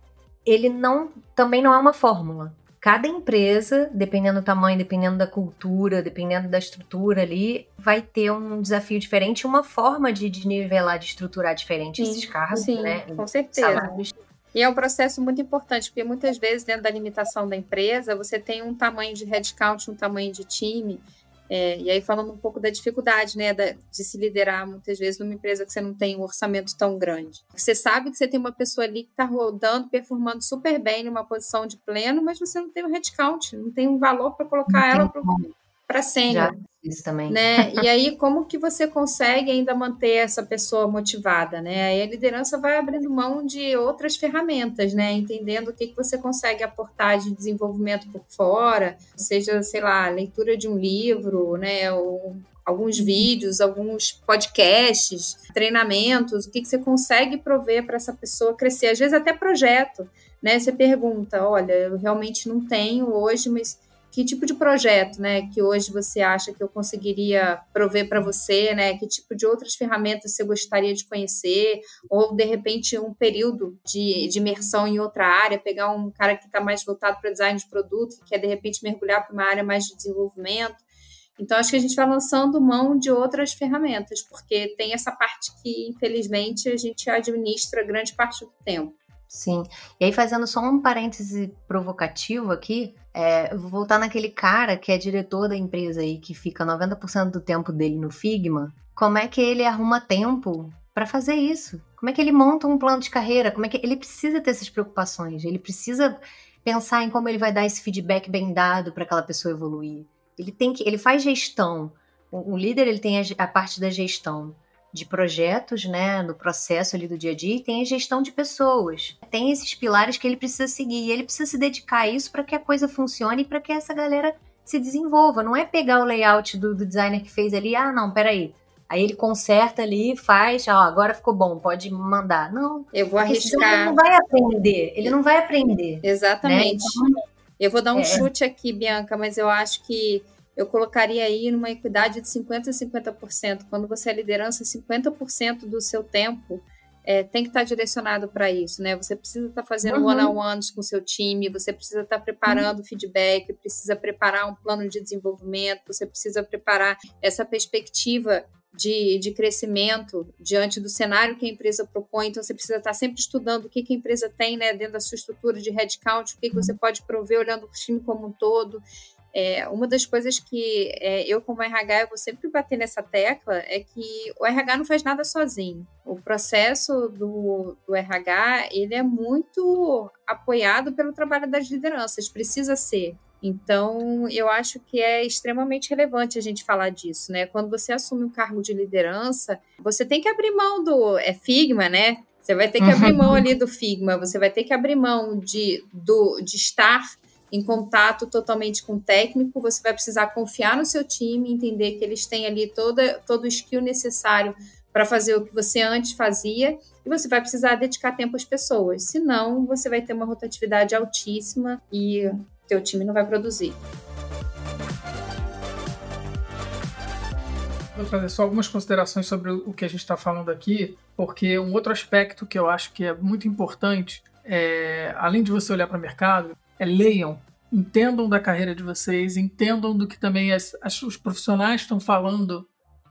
Ele não também não é uma fórmula. Cada empresa, dependendo do tamanho, dependendo da cultura, dependendo da estrutura ali, vai ter um desafio diferente, uma forma de, de nivelar, de estruturar diferente sim, esses cargos, sim, né? Com certeza. Salários e é um processo muito importante, porque muitas vezes, dentro da limitação da empresa, você tem um tamanho de headcount, um tamanho de time. É, e aí, falando um pouco da dificuldade né, da, de se liderar, muitas vezes, numa empresa que você não tem um orçamento tão grande. Você sabe que você tem uma pessoa ali que está rodando, performando super bem numa posição de pleno, mas você não tem um headcount, não tem um valor para colocar ela para sênior. Isso também. Né? E aí, como que você consegue ainda manter essa pessoa motivada, né? Aí a liderança vai abrindo mão de outras ferramentas, né? Entendendo o que, que você consegue aportar de desenvolvimento por fora, seja, sei lá, leitura de um livro, né? Ou alguns vídeos, alguns podcasts, treinamentos, o que, que você consegue prover para essa pessoa crescer. Às vezes até projeto, né? Você pergunta, olha, eu realmente não tenho hoje, mas que tipo de projeto, né, que hoje você acha que eu conseguiria prover para você, né, que tipo de outras ferramentas você gostaria de conhecer, ou de repente um período de, de imersão em outra área, pegar um cara que está mais voltado para design de produto, que quer de repente mergulhar para uma área mais de desenvolvimento. Então, acho que a gente vai lançando mão de outras ferramentas, porque tem essa parte que, infelizmente, a gente administra grande parte do tempo. Sim. E aí, fazendo só um parêntese provocativo aqui, é, vou voltar naquele cara que é diretor da empresa aí, que fica 90% do tempo dele no Figma. Como é que ele arruma tempo para fazer isso? Como é que ele monta um plano de carreira? Como é que ele precisa ter essas preocupações? Ele precisa pensar em como ele vai dar esse feedback bem dado para aquela pessoa evoluir. Ele tem que, ele faz gestão. O, o líder ele tem a, a parte da gestão de projetos, né, no processo ali do dia a dia, e tem a gestão de pessoas. Tem esses pilares que ele precisa seguir, e ele precisa se dedicar a isso para que a coisa funcione e para que essa galera se desenvolva. Não é pegar o layout do, do, designer que fez ali, ah, não, peraí. Aí ele conserta ali, faz, ó, agora ficou bom, pode mandar. Não. Eu vou arriscar. Ele não vai aprender, ele não vai aprender. Né? Exatamente. Né? Então, eu vou dar um é. chute aqui, Bianca, mas eu acho que eu colocaria aí numa equidade de 50% a 50%. Quando você é liderança, 50% do seu tempo é, tem que estar direcionado para isso, né? Você precisa estar fazendo uhum. one-on-ones com o seu time, você precisa estar preparando uhum. feedback, precisa preparar um plano de desenvolvimento, você precisa preparar essa perspectiva de, de crescimento diante do cenário que a empresa propõe. Então, você precisa estar sempre estudando o que, que a empresa tem né, dentro da sua estrutura de headcount, o que, que você pode prover olhando o time como um todo. É, uma das coisas que é, eu, como RH, eu vou sempre bater nessa tecla é que o RH não faz nada sozinho. O processo do, do RH ele é muito apoiado pelo trabalho das lideranças, precisa ser. Então, eu acho que é extremamente relevante a gente falar disso, né? Quando você assume um cargo de liderança, você tem que abrir mão do é Figma, né? Você vai ter que abrir mão ali do Figma, você vai ter que abrir mão de, do, de estar em contato totalmente com o técnico, você vai precisar confiar no seu time, entender que eles têm ali toda, todo o skill necessário para fazer o que você antes fazia, e você vai precisar dedicar tempo às pessoas. Senão, você vai ter uma rotatividade altíssima e teu time não vai produzir. Vou trazer só algumas considerações sobre o que a gente está falando aqui, porque um outro aspecto que eu acho que é muito importante é, além de você olhar para o mercado, é leiam, entendam da carreira de vocês, entendam do que também as, as, os profissionais estão falando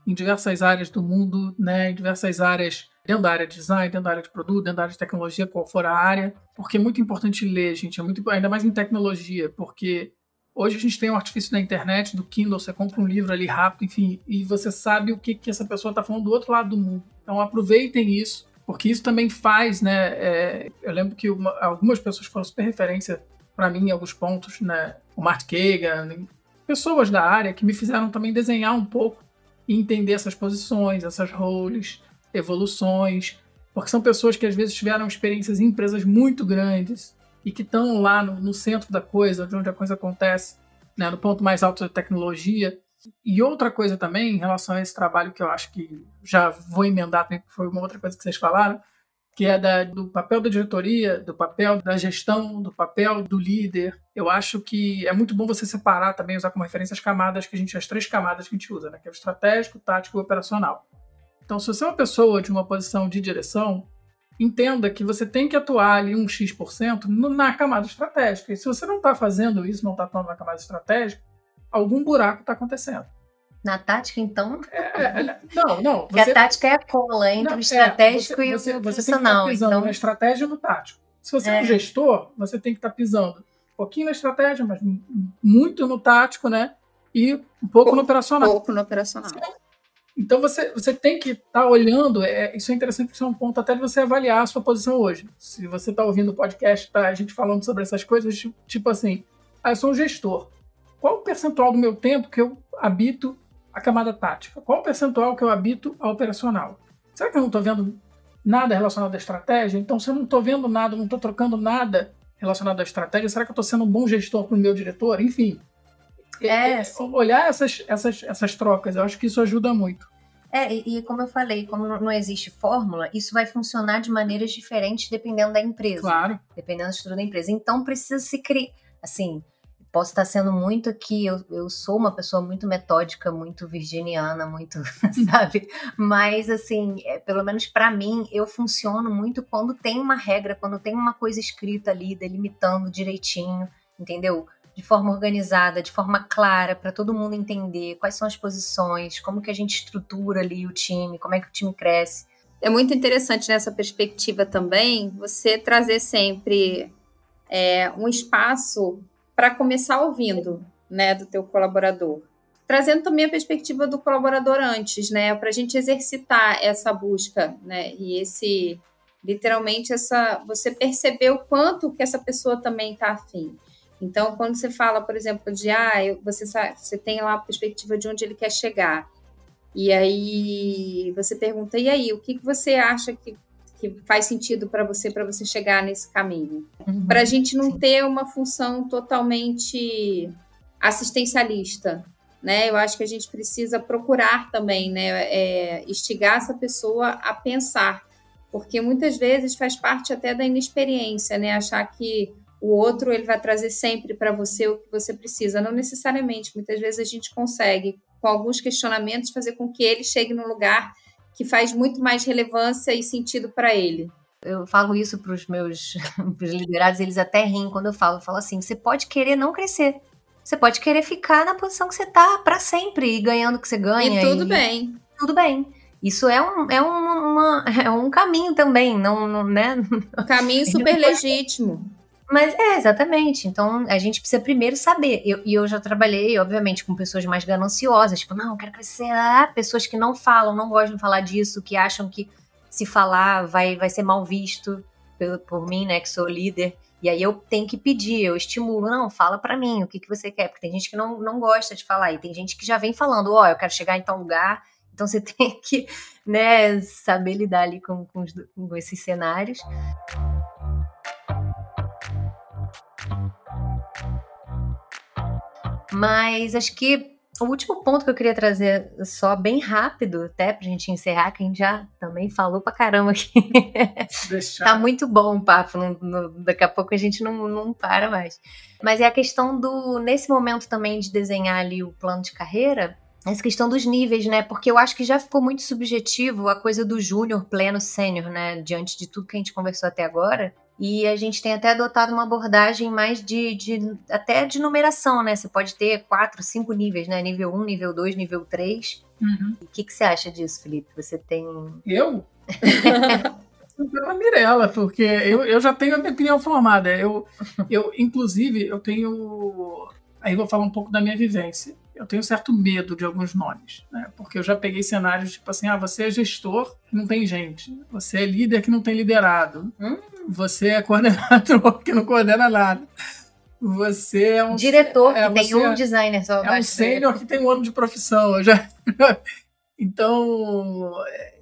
em diversas áreas do mundo, né, em diversas áreas dentro da área de design, dentro da área de produto, dentro da área de tecnologia, qual for a área, porque é muito importante ler, gente, é muito ainda mais em tecnologia, porque hoje a gente tem o artifício da internet, do Kindle, você compra um livro ali rápido, enfim, e você sabe o que, que essa pessoa está falando do outro lado do mundo. Então aproveitem isso, porque isso também faz, né? É, eu lembro que uma, algumas pessoas foram super referência para mim em alguns pontos, né? O Mark Kagan, pessoas da área que me fizeram também desenhar um pouco e entender essas posições, essas roles, evoluções, porque são pessoas que às vezes tiveram experiências em empresas muito grandes e que estão lá no, no, centro da coisa, de onde a coisa acontece, né, no ponto mais alto da tecnologia. E outra coisa também, em relação a esse trabalho que eu acho que já vou emendar, que foi uma outra coisa que vocês falaram, que é da, do papel da diretoria, do papel da gestão, do papel do líder. Eu acho que é muito bom você separar também, usar como referência as camadas que a gente, as três camadas que a gente usa, né? Que é o estratégico, tático e operacional. Então, se você é uma pessoa de uma posição de direção, entenda que você tem que atuar ali um X% na camada estratégica. E se você não está fazendo isso, não está atuando na camada estratégica, algum buraco está acontecendo. Na tática, então? É, é, é não, não. Porque a tática é a cola entre não, o estratégico é, você, e o você, você tem que estar tá pisando então... na estratégia e no tático. Se você é, um é. gestor, você tem que estar tá pisando um pouquinho na estratégia, mas muito no tático, né? E um pouco, pouco no operacional. Pouco no operacional. Então você, você tem que estar tá olhando, é, isso é interessante porque é um ponto até de você avaliar a sua posição hoje. Se você está ouvindo o podcast, tá, a gente falando sobre essas coisas, tipo, tipo assim, ah, eu sou um gestor. Qual o percentual do meu tempo que eu habito a camada tática? Qual o percentual que eu habito a operacional? Será que eu não estou vendo nada relacionado à estratégia? Então, se eu não estou vendo nada, não estou trocando nada relacionado à estratégia, será que eu estou sendo um bom gestor para o meu diretor? Enfim, é, é olhar essas, essas, essas trocas, eu acho que isso ajuda muito. É, e, e, como eu falei, como não existe fórmula, isso vai funcionar de maneiras diferentes dependendo da empresa. Claro. Dependendo da estrutura da empresa. Então precisa se criar. Assim, posso estar sendo muito aqui, eu, eu sou uma pessoa muito metódica, muito virginiana, muito, (laughs) sabe? Mas, assim, é, pelo menos para mim, eu funciono muito quando tem uma regra, quando tem uma coisa escrita ali, delimitando direitinho, entendeu? De forma organizada, de forma clara, para todo mundo entender quais são as posições, como que a gente estrutura ali o time, como é que o time cresce. É muito interessante nessa perspectiva também você trazer sempre é, um espaço para começar ouvindo, né, do teu colaborador. Trazendo também a perspectiva do colaborador antes, né, para a gente exercitar essa busca, né, e esse, literalmente, essa, você perceber o quanto que essa pessoa também está afim. Então, quando você fala, por exemplo, de, ah, você, você tem lá a perspectiva de onde ele quer chegar, e aí você pergunta, e aí, o que, que você acha que que faz sentido para você para você chegar nesse caminho. Uhum, para a gente não sim. ter uma função totalmente assistencialista, né? Eu acho que a gente precisa procurar também, né? É, instigar essa pessoa a pensar, porque muitas vezes faz parte até da inexperiência, né? Achar que o outro ele vai trazer sempre para você o que você precisa, não necessariamente. Muitas vezes a gente consegue, com alguns questionamentos, fazer com que ele chegue no lugar que faz muito mais relevância e sentido para ele. Eu falo isso para os meus (laughs) pros liderados, eles até riem quando eu falo. Eu falo assim: você pode querer não crescer. Você pode querer ficar na posição que você está para sempre e ganhando o que você ganha. E tudo e... bem. Tudo bem. Isso é um, é um, uma, (laughs) é um caminho também, não, não né? Um caminho (laughs) super legítimo. Mas é, exatamente. Então a gente precisa primeiro saber. E eu, eu, já trabalhei, obviamente, com pessoas mais gananciosas, tipo, não, quero crescer. Ah, pessoas que não falam, não gostam de falar disso, que acham que se falar vai, vai ser mal visto por, por mim, né, que sou líder. E aí eu tenho que pedir, eu estimulo, não, fala para mim o que, que você quer, porque tem gente que não, não gosta de falar, e tem gente que já vem falando, ó, oh, eu quero chegar em tal lugar, então você (laughs) tem que, né, saber lidar ali com, com, os, com esses cenários. Mas acho que o último ponto que eu queria trazer, só bem rápido, até pra gente encerrar, que a gente já também falou pra caramba aqui. (laughs) tá muito bom o papo, no, daqui a pouco a gente não, não para mais. Mas é a questão do, nesse momento também de desenhar ali o plano de carreira, essa questão dos níveis, né? Porque eu acho que já ficou muito subjetivo a coisa do júnior, pleno, sênior, né? Diante de tudo que a gente conversou até agora. E a gente tem até adotado uma abordagem mais de, de até de numeração, né? Você pode ter quatro, cinco níveis, né? Nível 1, nível 2, nível 3. Uhum. O que, que você acha disso, Felipe? Você tem. (laughs) Eu? pela Mirella, porque eu, eu já tenho a minha opinião formada. Eu, eu, inclusive, eu tenho. Aí vou falar um pouco da minha vivência. Eu tenho certo medo de alguns nomes, né? Porque eu já peguei cenários tipo assim: ah, você é gestor que não tem gente. Você é líder que não tem liderado. Hum. Você é coordenador (laughs) que não coordena nada. Você é um. Diretor, é, que tem um é- designer só. É um sênior que tem um ano de profissão. Já... (laughs) então,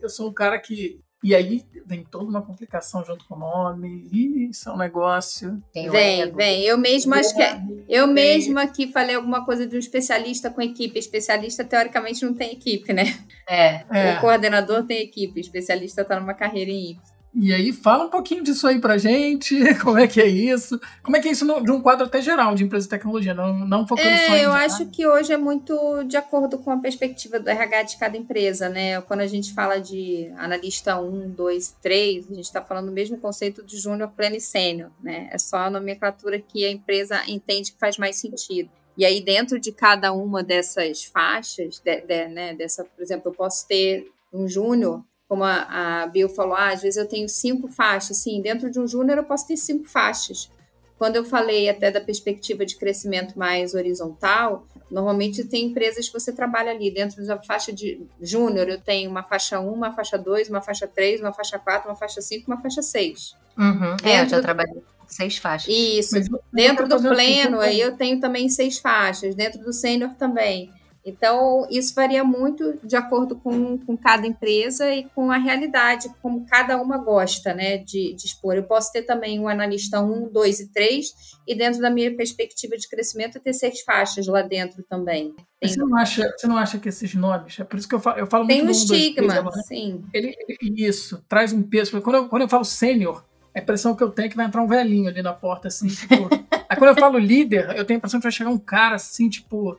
eu sou um cara que. E aí vem toda uma complicação junto com o nome. Ih, isso é um negócio. Tem Vem, ego. vem. Eu mesma acho que é- eu mesma aqui falei alguma coisa de um especialista com equipe. Especialista teoricamente não tem equipe, né? É. É. O coordenador tem equipe, o especialista está numa carreira em Y. E aí, fala um pouquinho disso aí pra gente. (laughs) Como é que é isso? Como é que é isso no- de um quadro até geral de empresa de tecnologia, não, não focando só em É, eu acho que hoje é muito de acordo com a perspectiva do RH de cada empresa, né? Quando a gente fala de analista 1, 2, 3, a gente está falando do mesmo conceito de júnior, pleno e sênior, né? É só a nomenclatura que a empresa entende que faz mais sentido. E aí, dentro de cada uma dessas faixas, de- de- né, dessa, por exemplo, eu posso ter um júnior, como a, a Bill falou, ah, às vezes eu tenho cinco faixas. Sim, dentro de um júnior eu posso ter cinco faixas. Quando eu falei até da perspectiva de crescimento mais horizontal, normalmente tem empresas que você trabalha ali dentro da faixa de júnior, eu tenho uma faixa 1, uma faixa 2, uma faixa 3, uma faixa 4, uma faixa 5, uma faixa 6. Uhum. É, eu já trabalhei seis faixas. Isso. Mas Dentro do pleno, aí eu tenho também seis faixas, dentro do sênior também. Então, isso varia muito de acordo com, com cada empresa e com a realidade, como cada uma gosta né, de, de expor. Eu posso ter também um analista 1, 2 e 3, e dentro da minha perspectiva de crescimento, eu ter seis faixas lá dentro também. Tem, Você não, acha, você não acha que esses nomes, é por isso que eu falo, eu falo tem um muito do 1, 2, 3 estigma, sim. Ele, ele- isso, traz um peso. Quando eu, quando eu falo sênior, a impressão que eu tenho é que vai entrar um velhinho ali na porta, assim, tipo. (laughs) Aí quando eu falo líder, eu tenho a impressão que vai chegar um cara assim, tipo.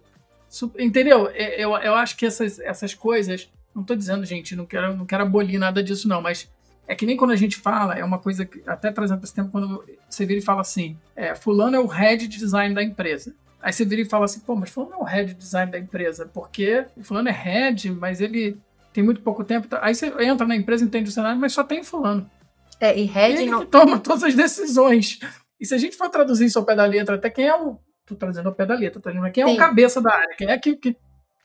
Entendeu? Eu, eu acho que essas, essas coisas. Não tô dizendo, gente, não quero, não quero abolir nada disso, não, mas é que nem quando a gente fala, é uma coisa que, até trazendo para esse tempo, quando você vira e fala assim: é, Fulano é o head de design da empresa. Aí você vira e fala assim, pô, mas Fulano não é o head de design da empresa, porque o Fulano é head, mas ele tem muito pouco tempo. tá? Aí você entra na empresa, entende o cenário, mas só tem fulano. É, e Red Ele não. toma todas as decisões. E se a gente for traduzir isso ao pé da letra, até quem é o. Tô trazendo ao pé da letra, tá? Quem é Sim. o cabeça da área? Quem é que. que-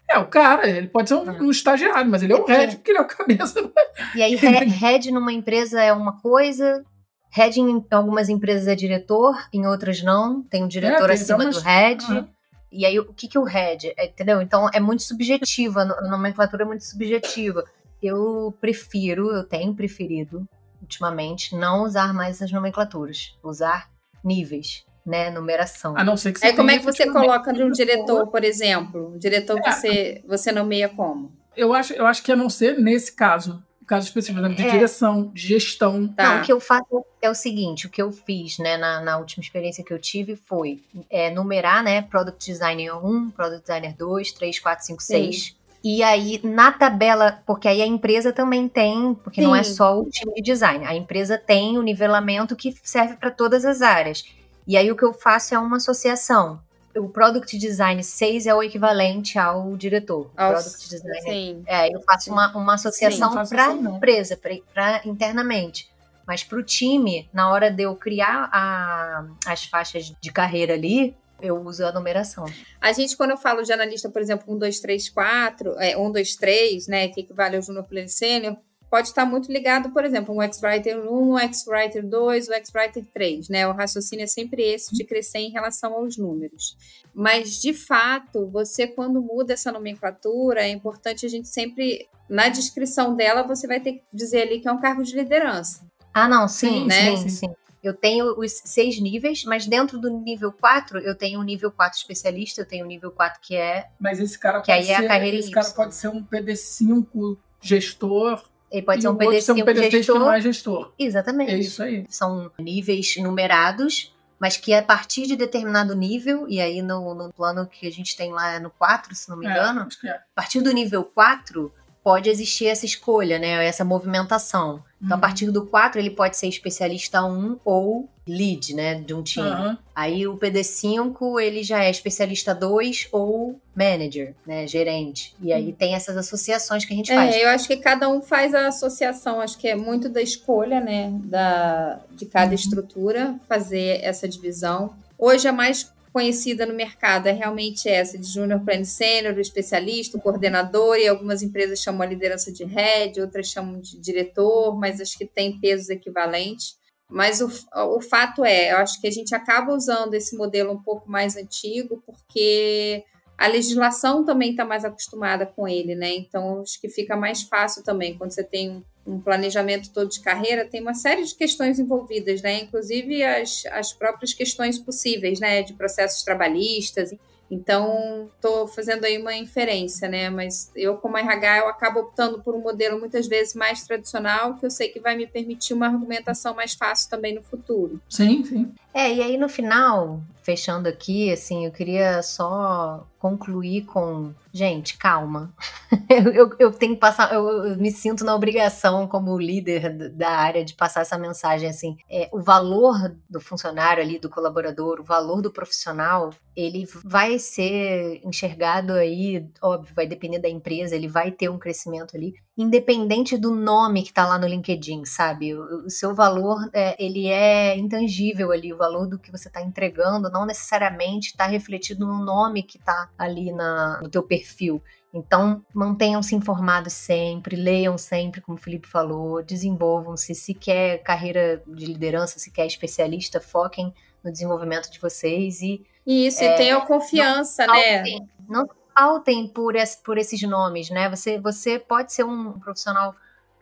é o cara, ele pode ser um, É. um estagiário, mas ele é o É. head, porque ele é o cabeça. E aí, (laughs) he- head numa empresa é uma coisa, head em algumas empresas é diretor, em outras não. Tem um diretor tem acima do head. E aí, o que, que é o head? É, entendeu? Então, é muito subjetiva, a nomenclatura é muito subjetiva. Eu prefiro, eu tenho preferido, ultimamente, não usar mais essas nomenclaturas. Usar níveis, né? Numeração. A não ser que você Aí como é que você coloca de um diretor, por exemplo? Um diretor É. você, você nomeia como? Eu acho, eu acho que a não ser nesse caso, o caso específico de É. direção, de gestão. Tá. Não, o que eu faço é o seguinte, o que eu fiz, né, na, na última experiência que eu tive foi é, numerar, né, Product Designer 1, Product Designer 2, 3, 4, 5, Sim. 6. E aí, na tabela, porque aí a empresa também tem, porque não é Sim. só o time de design, a empresa tem o nivelamento que serve para todas as áreas. E aí o que eu faço é uma associação. O Product Design 6 é o equivalente ao diretor. O Aos- Product Designer Sim. é, eu faço uma, uma associação para a empresa, para internamente. Mas para o time, na hora de eu criar a- as faixas de carreira ali, eu uso a numeração. A gente, quando eu falo de analista, por exemplo, 1, 2, 3, 4, é, 1, 2, 3, né, que equivale ao Junior Pleno Sênior, pode estar muito ligado, por exemplo, um X-Writer 1, um X-Writer 2, um X-Writer 3, né? O raciocínio é sempre esse de crescer em relação aos números. Mas, de fato, você, quando muda essa nomenclatura, é importante a gente sempre, na descrição dela, você vai ter que dizer ali que é um cargo de liderança. Ah, não, sim, Sim, né? sim, sim. Eu tenho os seis níveis, mas dentro do nível 4, eu tenho o nível 4 especialista, eu tenho o nível 4 que é. Mas esse cara Que aí pode é a ser, carreira esse Y. cara pode ser um PD5 gestor. Ele pode e ser um ser um PD5 PD6 que gestor. não é gestor. Exatamente. É isso aí. São níveis numerados, mas que a partir de determinado nível, e aí no, no plano que a gente tem lá no 4, se não me É, engano, é. a partir do nível 4, pode existir essa escolha, né? Essa movimentação. Então, uhum. a partir do 4, ele pode ser especialista 1 ou lead, né? De um time. Uhum. Aí o PD5, ele já é especialista 2 ou manager, né? Gerente. E aí uhum. tem essas associações que a gente é, faz. Eu acho que cada um faz a associação. Acho que é muito da escolha, né? Da, de cada uhum. estrutura fazer essa divisão. Hoje é mais conhecida no mercado é realmente essa, de júnior pleno sênior, especialista, coordenador, e algumas empresas chamam a liderança de head, outras chamam de diretor, mas acho que tem pesos equivalentes. Mas o, o fato é, eu acho que a gente acaba usando esse modelo um pouco mais antigo, porque a legislação também está mais acostumada com ele, né? Então, acho que fica mais fácil também quando você tem um planejamento todo de carreira, tem uma série de questões envolvidas, né? Inclusive as, as próprias questões possíveis, né? De processos trabalhistas. Então, estou fazendo aí uma inferência, né? Mas eu, como RH, eu acabo optando por um modelo muitas vezes mais tradicional, que eu sei que vai me permitir uma argumentação mais fácil também no futuro. Sim, sim. É, e aí no final, fechando aqui, assim, eu queria só concluir com, gente, calma. (laughs) eu, eu, eu, tenho que passar, eu, eu, me sinto na obrigação como líder da área de passar essa mensagem, assim, é, o valor do funcionário ali, do colaborador, o valor do profissional, ele vai ser enxergado aí, óbvio, vai depender da empresa, ele vai ter um crescimento ali, independente do nome que está lá no LinkedIn, sabe? O, o seu valor, é, ele é intangível ali, o valor do que você está entregando não necessariamente está refletido no nome que está ali na, no teu perfil. Então, mantenham-se informados sempre, leiam sempre, como o Felipe falou, desenvolvam-se. Se quer carreira de liderança, se quer especialista, foquem no desenvolvimento de vocês e. Isso, é, e tenham confiança, não né? Faltem, não faltem por, esse, por esses nomes, né? Você, você pode ser um profissional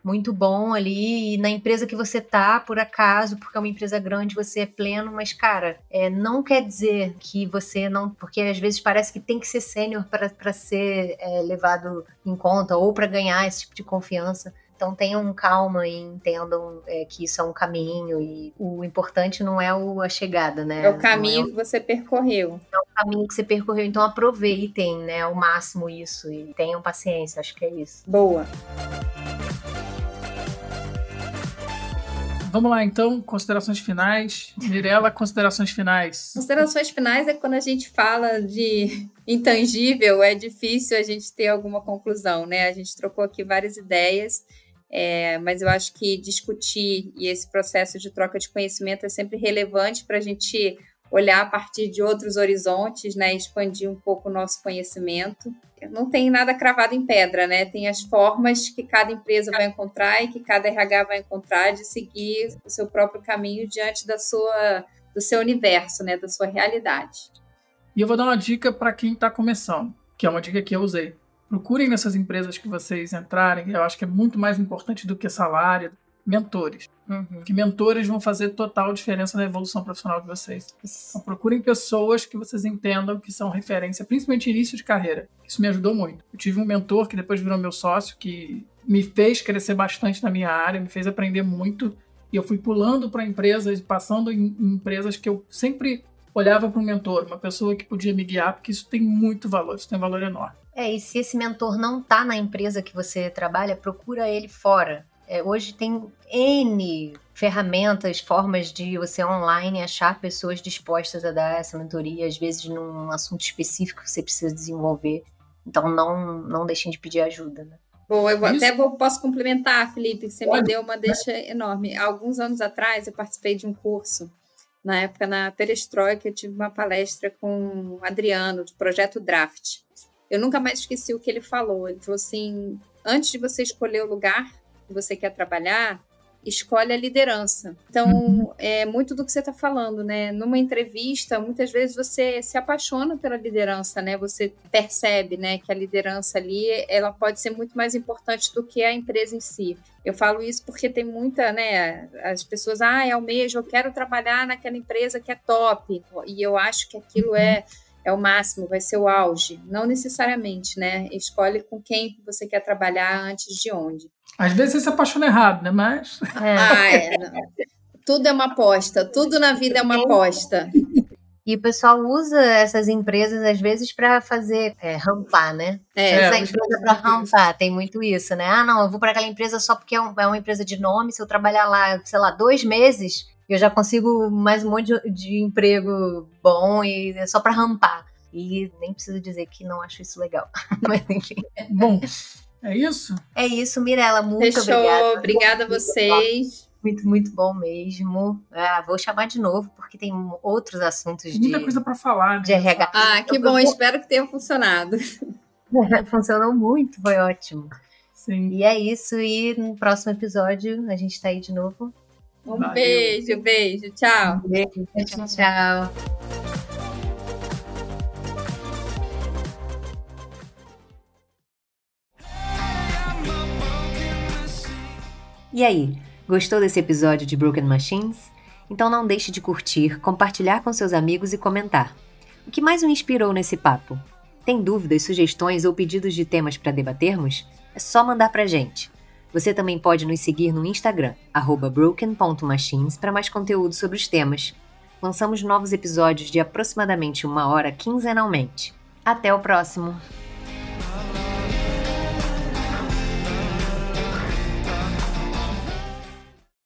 muito bom ali. E na empresa que você tá, por acaso, porque é uma empresa grande, você é pleno, mas, cara, é, não quer dizer que você não. Porque às vezes parece que tem que ser sênior para ser é, levado em conta ou para ganhar esse tipo de confiança. Então tenham calma e entendam é, que isso é um caminho e o importante não é o, a chegada, né? É o caminho é o... que você percorreu. É o caminho que você percorreu. Então aproveitem, né, ao máximo isso e tenham paciência. Acho que é isso. Boa. Vamos lá, então, considerações finais. Mirela, considerações finais. Considerações finais é quando a gente fala de intangível, é difícil a gente ter alguma conclusão, né? A gente trocou aqui várias ideias, é, mas eu acho que discutir e esse processo de troca de conhecimento é sempre relevante para a gente olhar a partir de outros horizontes, né? Expandir um pouco o nosso conhecimento não tem nada cravado em pedra, né? Tem as formas que cada empresa vai encontrar e que cada RH vai encontrar de seguir o seu próprio caminho diante da sua, do seu universo, né? Da sua realidade. E eu vou dar uma dica para quem está começando, que é uma dica que eu usei. Procurem nessas empresas que vocês entrarem, eu acho que é muito mais importante do que salário, mentores. Uhum. Que mentores vão fazer total diferença na evolução profissional de vocês. Então, procurem pessoas que vocês entendam que são referência, principalmente início de carreira. Isso me ajudou muito. Eu tive um mentor que depois virou meu sócio, que me fez crescer bastante na minha área, me fez aprender muito. E eu fui pulando para empresas, passando em, em empresas que eu sempre olhava para um mentor, uma pessoa que podia me guiar, porque isso tem muito valor, isso tem um valor enorme. É, e se esse mentor não está na empresa que você trabalha, procura ele fora. É, hoje tem N ferramentas, formas de você online achar pessoas dispostas a dar essa mentoria, às vezes num assunto específico que você precisa desenvolver. Então não, não deixem de pedir ajuda, né? Bom, eu Isso. até vou, posso complementar, Felipe, que você Pode. me deu uma deixa enorme. Alguns anos atrás eu participei de um curso, na época na Perestroika, eu tive uma palestra com o Adriano, do Projeto Draft. Eu nunca mais esqueci o que ele falou. Ele falou assim: antes de você escolher o lugar, que você quer trabalhar, escolhe a liderança. Então, uhum. é muito do que você está falando, né? Numa entrevista, muitas vezes você se apaixona pela liderança, né? Você percebe, né, que a liderança ali, ela pode ser muito mais importante do que a empresa em si. Eu falo isso porque tem muita, né, as pessoas, ah, eu almejo, eu quero trabalhar naquela empresa que é top, e eu acho que aquilo é é o máximo, vai ser o auge. Não necessariamente, né? Escolhe com quem você quer trabalhar antes de onde. Às vezes você se apaixona errado, né? Mas. É. (laughs) Ah, é. Não. Tudo é uma aposta. Tudo na vida é uma aposta. E o pessoal usa essas empresas, às vezes, para fazer é, rampar, né? É, É, Usa a mas empresa para rampar, tem muito isso, né? Ah, não, eu vou para aquela empresa só porque é, um- é uma empresa de nome. Se eu trabalhar lá, sei lá, dois meses, eu já consigo mais um monte de, de emprego bom e é só para rampar. E nem preciso dizer que não acho isso legal. (laughs) Mas enfim. Bom, é isso? É isso, Mirella. Muito Fechou. obrigada. Obrigada a vocês. Muito, muito bom mesmo. Ah, vou chamar de novo, porque tem outros assuntos Tem de, muita coisa pra falar, né? de RH. Ah, que bom. Espero que tenha funcionado. (laughs) Funcionou muito, foi ótimo. Sim. E é isso. E no próximo episódio a gente tá aí de novo. Um Valeu. beijo, beijo. Tchau. Beijo. Tchau, tchau. E aí, gostou desse episódio de Broken Machines? Então não deixe de curtir, compartilhar com seus amigos e comentar. O que mais o inspirou nesse papo? Tem dúvidas, sugestões ou pedidos de temas para debatermos? É só mandar pra gente. Você também pode nos seguir no Instagram, broken.machines, para mais conteúdo sobre os temas. Lançamos novos episódios de aproximadamente uma hora quinzenalmente. Até o próximo!